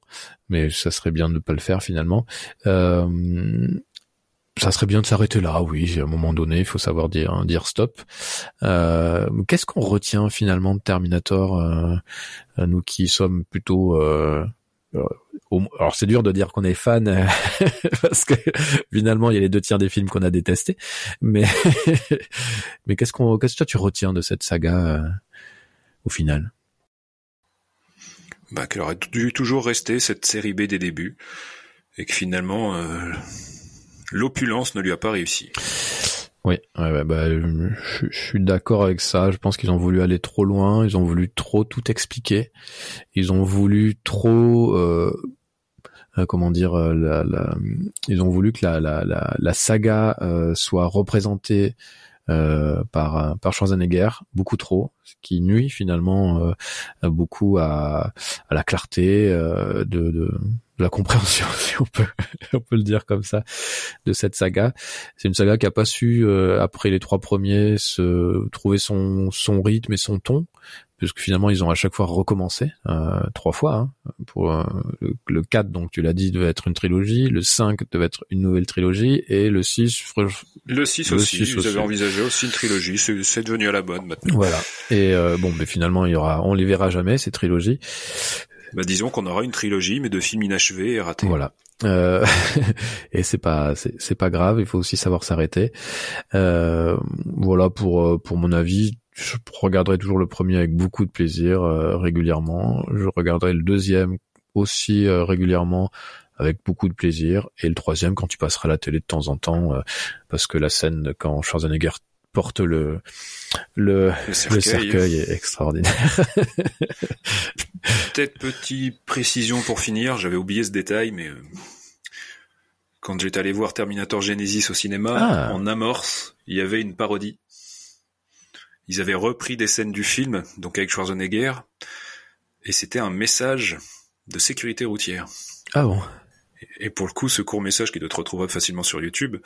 mais ça serait bien de ne pas le faire finalement. Euh, ça serait bien de s'arrêter là, oui. À un moment donné, il faut savoir dire dire stop. Euh, Qu'est-ce qu'on retient finalement de Terminator, euh, nous qui sommes plutôt euh, euh alors c'est dur de dire qu'on est fan parce que finalement il y a les deux tiers des films qu'on a détestés, mais mais qu'est-ce qu'on qu'est-ce que toi tu retiens de cette saga euh, au final? Bah qu'elle aurait dû toujours rester cette série B des débuts et que finalement euh, l'opulence ne lui a pas réussi. Oui, bah, je, suis d'accord avec ça. Je pense qu'ils ont voulu aller trop loin, ils ont voulu trop tout expliquer, ils ont voulu trop, euh, euh comment dire, euh, ils ont voulu que la, la, la, saga euh, soit représentée euh, par par Schwarzenegger beaucoup trop, ce qui nuit finalement euh, beaucoup à, à la clarté de, de, la compréhension, si on peut, on peut le dire comme ça, de cette saga. C'est une saga qui a pas su, euh, après les trois premiers, se trouver son, son rythme et son ton, puisque finalement ils ont à chaque fois recommencé euh, trois fois. Hein, pour euh, le, 4, donc tu l'as dit, devait être une trilogie, le 5 devait être une nouvelle trilogie, et le 6... Le 6 aussi, vous avez envisagé aussi une trilogie, c'est devenu à la bonne maintenant. Voilà. Et bon, mais finalement il y aura, on les verra jamais ces trilogies. Bah, disons qu'on aura une trilogie, mais de films inachevés et ratés. Voilà. Euh, et c'est pas c'est pas grave, il faut aussi savoir s'arrêter. Euh, voilà pour euh, pour mon avis. Je regarderai toujours le premier avec beaucoup de plaisir euh, régulièrement. Je regarderai le deuxième aussi euh, régulièrement avec beaucoup de plaisir et le troisième quand tu passeras à la télé de temps en temps parce que la scène quand Schwarzenegger porte le le, cercueil. est extraordinaire. Peut-être petite précision pour finir, j'avais oublié ce détail, mais euh, quand j'étais allé voir Terminator Genesis au cinéma, ah. en amorce, il y avait une parodie. Ils avaient repris des scènes du film, donc avec Schwarzenegger, et c'était un message de sécurité routière. Ah bon? Et pour le coup, ce court message qui doit être retrouvable facilement sur YouTube,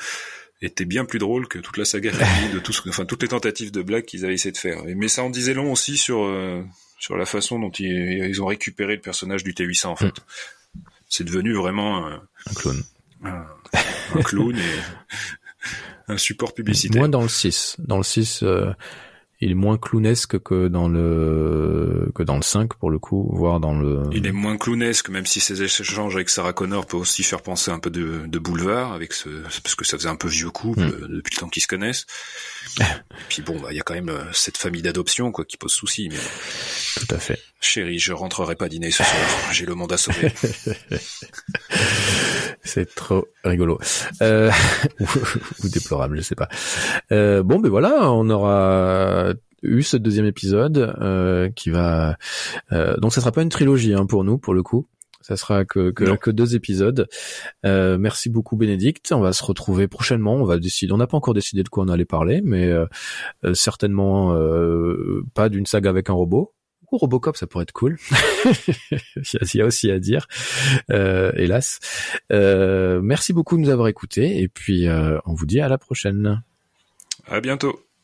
était bien plus drôle que toute la saga de tout enfin toutes les tentatives de blagues qu'ils avaient essayé de faire. Mais ça en disait long aussi sur euh, sur la façon dont ils, ont récupéré le personnage du T800 en fait. Mm. C'est devenu vraiment un clone. Un, clown et un support publicitaire. Moins dans le 6. Dans le 6, il est moins clownesque que dans le que dans le 5 pour le coup, voire dans le. Il est moins clownesque, même si ses échanges avec Sarah Connor peuvent aussi faire penser un peu de, de boulevard, avec ce parce que ça faisait un peu vieux couple hmm. euh, depuis le temps qu'ils se connaissent. Et puis bon, bah, il y a quand même euh, cette famille d'adoption quoi qui pose souci. Mais tout à fait. Chérie, je rentrerai pas dîner ce soir. J'ai le monde à sauver. C'est trop rigolo. Euh, ou, déplorable, je sais pas. Euh, bon, ben voilà, on aura eu ce deuxième épisode euh, qui va. Euh, donc, ça sera pas une trilogie hein, pour nous, pour le coup. Ça sera que que, que deux épisodes. Euh, merci beaucoup Bénédicte. On va se retrouver prochainement. On va décider. On n'a pas encore décidé de quoi on allait parler, mais euh, euh, certainement pas d'une saga avec un robot. Robocop, ça pourrait être cool. Il y a aussi à dire, euh, hélas. Euh, merci beaucoup de nous avoir écoutés et puis euh, on vous dit à la prochaine. À bientôt.